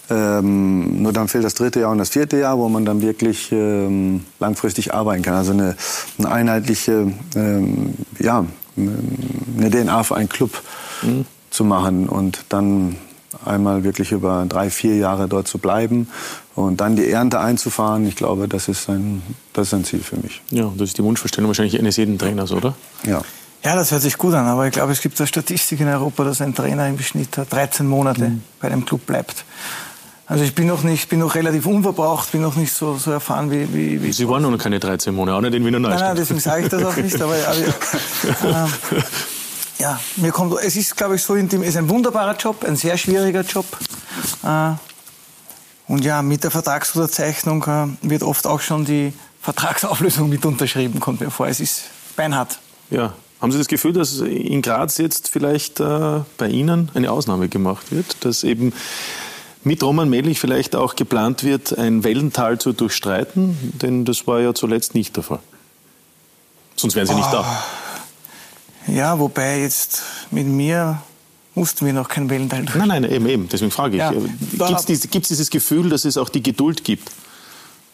Ähm, nur dann fehlt das dritte Jahr und das vierte Jahr, wo man dann wirklich ähm, langfristig arbeiten kann. Also eine, eine einheitliche, ähm, ja, eine DNA für einen Club. Mhm zu machen und dann einmal wirklich über drei, vier Jahre dort zu bleiben und dann die Ernte einzufahren. Ich glaube, das ist ein, das ist ein Ziel für mich. Ja, das ist die Wunschvorstellung wahrscheinlich eines jeden Trainers, oder? Ja. Ja, das hört sich gut an, aber ich glaube, es gibt eine Statistik in Europa, dass ein Trainer im Schnitt 13 Monate mhm. bei einem Club bleibt. Also ich bin noch nicht, bin noch relativ unverbraucht, bin noch nicht so, so erfahren wie, wie, wie Sie waren noch keine 13 Monate, auch nicht in Wiener Neustadt. Nein, nein, deswegen sage ich das auch nicht. Aber, aber [laughs] äh, ja, mir kommt, es ist, glaube ich, so intim, es ist ein wunderbarer Job, ein sehr schwieriger Job. Äh, und ja, mit der Vertragsunterzeichnung äh, wird oft auch schon die Vertragsauflösung mit unterschrieben, kommt mir vor. Es ist beinhart. Ja. Haben Sie das Gefühl, dass in Graz jetzt vielleicht äh, bei Ihnen eine Ausnahme gemacht wird? Dass eben mit Roman Melich vielleicht auch geplant wird, ein Wellental zu durchstreiten? Denn das war ja zuletzt nicht der Fall. Sonst wären Sie oh. nicht da. Ja, wobei jetzt mit mir mussten wir noch kein Wellenteil Nein, nein, eben, eben. Deswegen frage ich. Ja, gibt es dieses, Gefühl, dass es auch die Geduld gibt?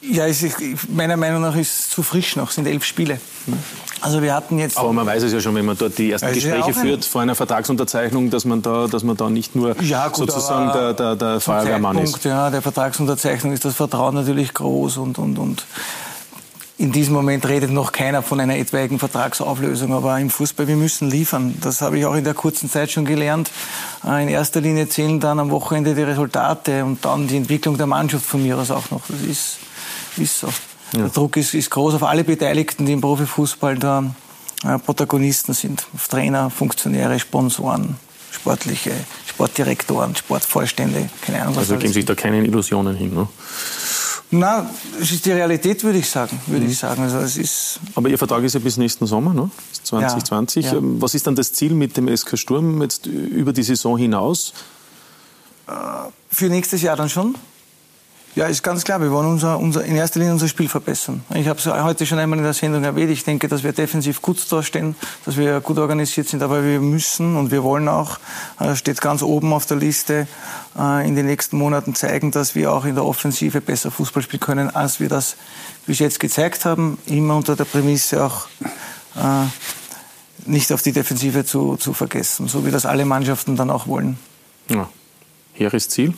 Ja, ist, meiner Meinung nach ist es zu frisch noch, es sind elf Spiele. Also wir hatten jetzt. Aber man weiß es ja schon, wenn man dort die ersten Gespräche führt vor einer Vertragsunterzeichnung, dass man da, dass man da nicht nur ja, gut, sozusagen der, der, der Feuerwehrmann ist. Ja, der Vertragsunterzeichnung ist das Vertrauen natürlich groß und, und, und in diesem Moment redet noch keiner von einer etwaigen Vertragsauflösung, aber im Fußball, wir müssen liefern. Das habe ich auch in der kurzen Zeit schon gelernt. Äh, in erster Linie zählen dann am Wochenende die Resultate und dann die Entwicklung der Mannschaft von mir aus auch noch. Das ist, ist so. Ja. Der Druck ist, ist groß auf alle Beteiligten, die im Profifußball da äh, Protagonisten sind. Auf Trainer, Funktionäre, Sponsoren, sportliche, Sportdirektoren, Sportvorstände, keine Ahnung. Was also geben sich da keine Illusionen hin, ne? Na, es ist die Realität, würde ich sagen. Würde mhm. ich sagen. Also es ist Aber Ihr Vertrag ist ja bis nächsten Sommer, ne? 2020. Ja, ja. Ähm, was ist dann das Ziel mit dem SK Sturm jetzt über die Saison hinaus? Äh, für nächstes Jahr dann schon. Ja, ist ganz klar. Wir wollen unser, unser, in erster Linie unser Spiel verbessern. Ich habe es heute schon einmal in der Sendung erwähnt. Ich denke, dass wir defensiv gut dastehen, dass wir gut organisiert sind. Aber wir müssen und wir wollen auch, äh, steht ganz oben auf der Liste, äh, in den nächsten Monaten zeigen, dass wir auch in der Offensive besser Fußball spielen können, als wir das bis jetzt gezeigt haben. Immer unter der Prämisse auch äh, nicht auf die Defensive zu, zu vergessen, so wie das alle Mannschaften dann auch wollen. Ja. Hehres Ziel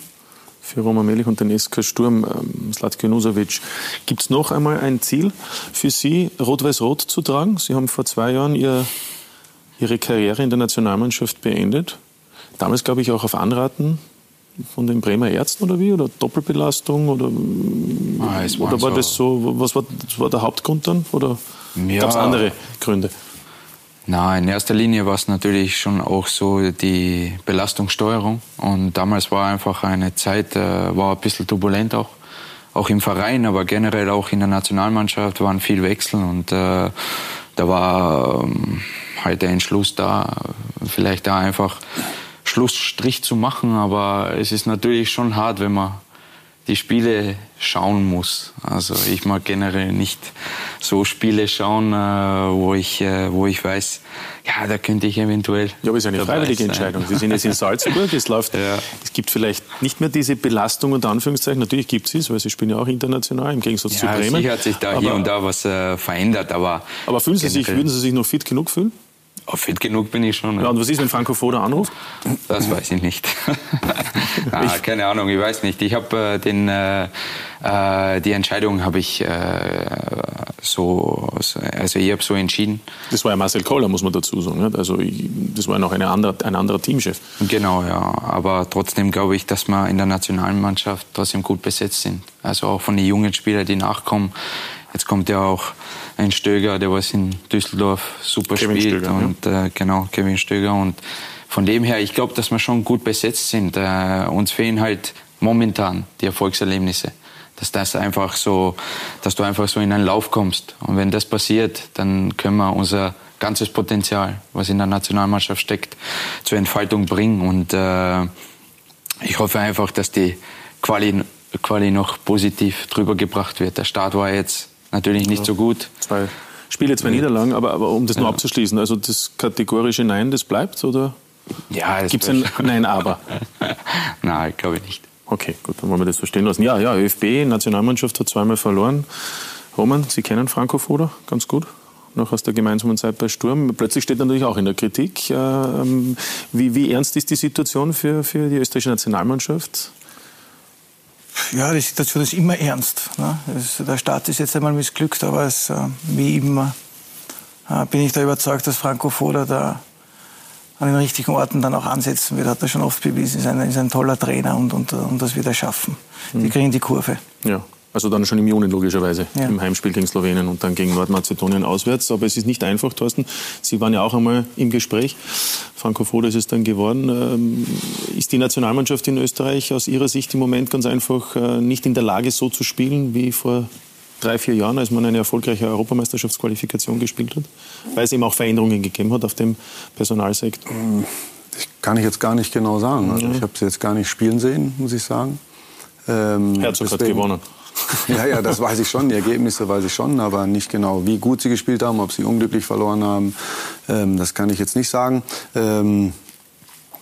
für Roman Melich und den SK Sturm, ähm, Slatko Junusovic. Gibt es noch einmal ein Ziel für Sie, Rot-Weiß-Rot zu tragen? Sie haben vor zwei Jahren ihr, Ihre Karriere in der Nationalmannschaft beendet. Damals, glaube ich, auch auf Anraten von den Bremer Ärzten oder wie? Oder Doppelbelastung? Oder, ah, oder war so. das so, was war, das war der Hauptgrund dann? Oder ja. gab es andere Gründe? Na, in erster Linie war es natürlich schon auch so die Belastungssteuerung. Und damals war einfach eine Zeit, äh, war ein bisschen turbulent auch. Auch im Verein, aber generell auch in der Nationalmannschaft waren viel Wechsel und äh, da war ähm, halt der Entschluss da, vielleicht da einfach Schlussstrich zu machen. Aber es ist natürlich schon hart, wenn man die Spiele schauen muss. Also ich mag generell nicht so Spiele schauen, äh, wo ich, äh, wo ich weiß, ja, da könnte ich eventuell. Ja, aber es ist eine freiwillige sein. Entscheidung. Sie sind jetzt in [laughs] Salzburg, es läuft, ja. es gibt vielleicht nicht mehr diese Belastung unter Anführungszeichen. Natürlich gibt es es, weil Sie spielen ja auch international im Gegensatz ja, zu Bremen. Sicher hat sich da aber, hier und da was äh, verändert, aber. Aber fühlen Sie sich, würden Sie sich noch fit genug fühlen? Oh, fit genug bin ich schon. Ja. ja. und was ist, wenn Franco Foda anruft? Das weiß ich nicht. [laughs] ah, ich keine Ahnung, ich weiß nicht. Ich habe äh, den, äh, äh, die Entscheidung habe ich äh, so, also ich habe so entschieden. Das war ja Marcel Kohler, muss man dazu sagen. Nicht? Also ich, das war ja noch eine andere, ein anderer Teamchef. Genau, ja. Aber trotzdem glaube ich, dass wir in der Nationalmannschaft trotzdem gut besetzt sind. Also auch von den jungen Spielern, die nachkommen. Jetzt kommt ja auch ein Stöger, der was in Düsseldorf super Kevin spielt. Stöger, und ja. äh, genau, Kevin Stöger. Und von dem her, ich glaube, dass wir schon gut besetzt sind. Äh, uns fehlen halt momentan die Erfolgserlebnisse. Dass das einfach so, dass du einfach so in einen Lauf kommst. Und wenn das passiert, dann können wir unser ganzes Potenzial, was in der Nationalmannschaft steckt, zur Entfaltung bringen. Und äh, ich hoffe einfach, dass die Quali, Quali noch positiv drüber gebracht wird. Der Start war jetzt natürlich nicht ja. so gut. Zwei Spiele, zwei Niederlagen, aber, aber um das nur abzuschließen, also das kategorische Nein, das bleibt, oder? Ja, Gibt es ein Nein, aber? [laughs] Nein, glaube ich nicht. Okay, gut, dann wollen wir das so stehen lassen. Ja, ja, ÖFB, Nationalmannschaft hat zweimal verloren. Roman, Sie kennen Franco Foda ganz gut, noch aus der gemeinsamen Zeit bei Sturm. Plötzlich steht er natürlich auch in der Kritik. Ähm, wie, wie ernst ist die Situation für, für die österreichische Nationalmannschaft? Ja, die Situation ist immer ernst. Ne? Es, der Start ist jetzt einmal missglückt, aber es, äh, wie immer äh, bin ich da überzeugt, dass Franco Foda da an den richtigen Orten dann auch ansetzen wird. Hat er schon oft bewiesen. Ist ein, ist ein toller Trainer und, und, und das wird er schaffen. Die kriegen die Kurve. Ja. Also dann schon im Juni logischerweise, ja. im Heimspiel gegen Slowenien und dann gegen Nordmazedonien auswärts. Aber es ist nicht einfach, Thorsten. Sie waren ja auch einmal im Gespräch. Franco Foda ist es dann geworden. Ähm, ist die Nationalmannschaft in Österreich aus Ihrer Sicht im Moment ganz einfach äh, nicht in der Lage, so zu spielen wie vor drei, vier Jahren, als man eine erfolgreiche Europameisterschaftsqualifikation gespielt hat? Weil es eben auch Veränderungen gegeben hat auf dem Personalsektor. Das kann ich jetzt gar nicht genau sagen. Also ich habe sie jetzt gar nicht spielen sehen, muss ich sagen. Ähm, Herzog hat gewonnen. [laughs] Ja, ja, das weiß ich schon. Die Ergebnisse weiß ich schon, aber nicht genau, wie gut sie gespielt haben, ob sie unglücklich verloren haben. Ähm, das kann ich jetzt nicht sagen. Ähm,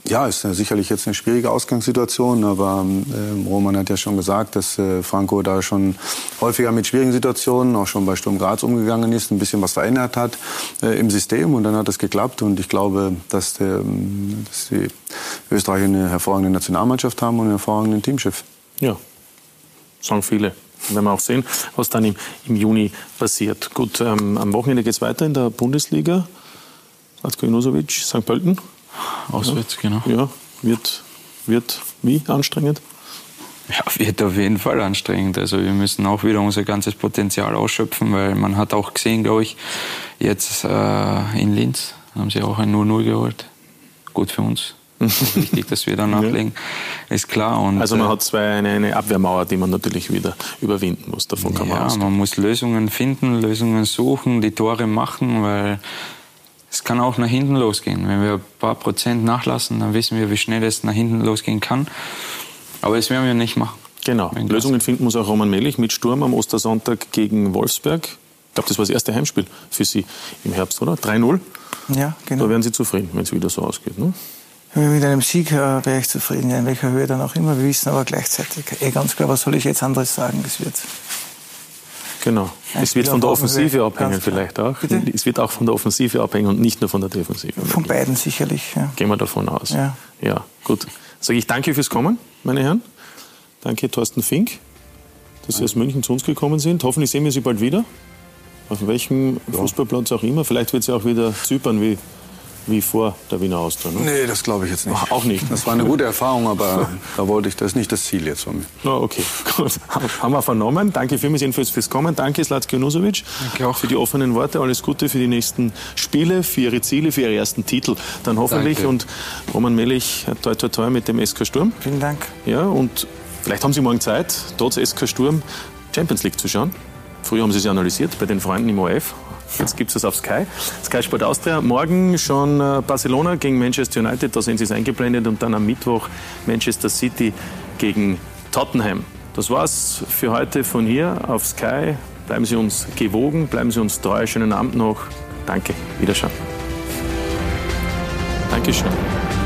ja, ist sicherlich jetzt eine schwierige Ausgangssituation, aber äh, Roman hat ja schon gesagt, dass äh, Franco da schon häufiger mit schwierigen Situationen, auch schon bei Sturm Graz umgegangen ist, ein bisschen was verändert hat äh, im System und dann hat es geklappt und ich glaube, dass, der, dass die Österreicher eine hervorragende Nationalmannschaft haben und einen hervorragenden Teamchef. Ja, sagen viele. Werden wir auch sehen, was dann im, im Juni passiert. Gut, ähm, am Wochenende geht es weiter in der Bundesliga. Latko Junusovic, St. Pölten. Auswärts, ja. genau. Ja, wird, wird wie anstrengend? Ja, wird auf jeden Fall anstrengend. Also wir müssen auch wieder unser ganzes Potenzial ausschöpfen, weil man hat auch gesehen, glaube ich, jetzt äh, in Linz haben sie auch ein 0-0 geholt. Gut für uns. Wichtig, dass wir da [laughs] nachlegen, ja. ist klar. Und, also man äh, hat zwei, eine, eine, Abwehrmauer, die man natürlich wieder überwinden muss. Davon kann man Ja, man muss Lösungen finden, Lösungen suchen, die Tore machen, weil es kann auch nach hinten losgehen. Wenn wir ein paar Prozent nachlassen, dann wissen wir, wie schnell es nach hinten losgehen kann. Aber das werden wir nicht machen. Genau. Lösungen finden muss auch Roman Melich mit Sturm am Ostersonntag gegen Wolfsberg. Ich glaube, das war das erste Heimspiel für Sie im Herbst, oder? 3-0. Ja, genau. Da wären Sie zufrieden, wenn es wieder so ausgeht. Ne? Mit einem Sieg äh, wäre ich zufrieden, in welcher Höhe dann auch immer. Wir wissen aber gleichzeitig, eh ganz klar, was soll ich jetzt anderes sagen? Das wird Genau. Ein es wird von der Offensive abhängen vielleicht auch. Bitte? Es wird auch von der Offensive abhängen und nicht nur von der Defensive. von beiden sicherlich. Ja. Gehen wir davon aus. Ja. ja gut. Sage ich danke fürs Kommen, meine Herren. Danke, Thorsten Fink, dass Sie aus München zu uns gekommen sind. Hoffentlich sehen wir Sie bald wieder. Auf welchem Fußballplatz auch immer. Vielleicht wird es ja auch wieder Zypern wie, wie vor der Wiener Austria. Ne? Nee, das glaube ich jetzt nicht. Ach, auch nicht. Das war eine gute Erfahrung, aber da wollte ich, das ist nicht das Ziel jetzt von mir. Na, okay, [laughs] gut. Haben wir vernommen. Danke vielmals jedenfalls fürs Kommen. Danke, Slatko Junusovic. Auch. Für die offenen Worte. Alles Gute für die nächsten Spiele, für Ihre Ziele, für Ihre ersten Titel. Dann hoffentlich. Danke. Und Roman Melich, toi, toi, toi mit dem SK Sturm. Vielen Dank. Ja, und vielleicht haben Sie morgen Zeit, trotz SK Sturm Champions League zu schauen. Früher haben Sie es ja analysiert bei den Freunden im ORF. Jetzt gibt es das auf Sky. Sky Sport Austria. Morgen schon äh, Barcelona gegen Manchester United. Da sehen Sie es eingeblendet. Und dann am Mittwoch Manchester City gegen Tottenham. Das war's für heute von hier auf Sky. Bleiben Sie uns gewogen, bleiben Sie uns treu. Schönen Abend noch. Danke. Wiederschauen. Dankeschön.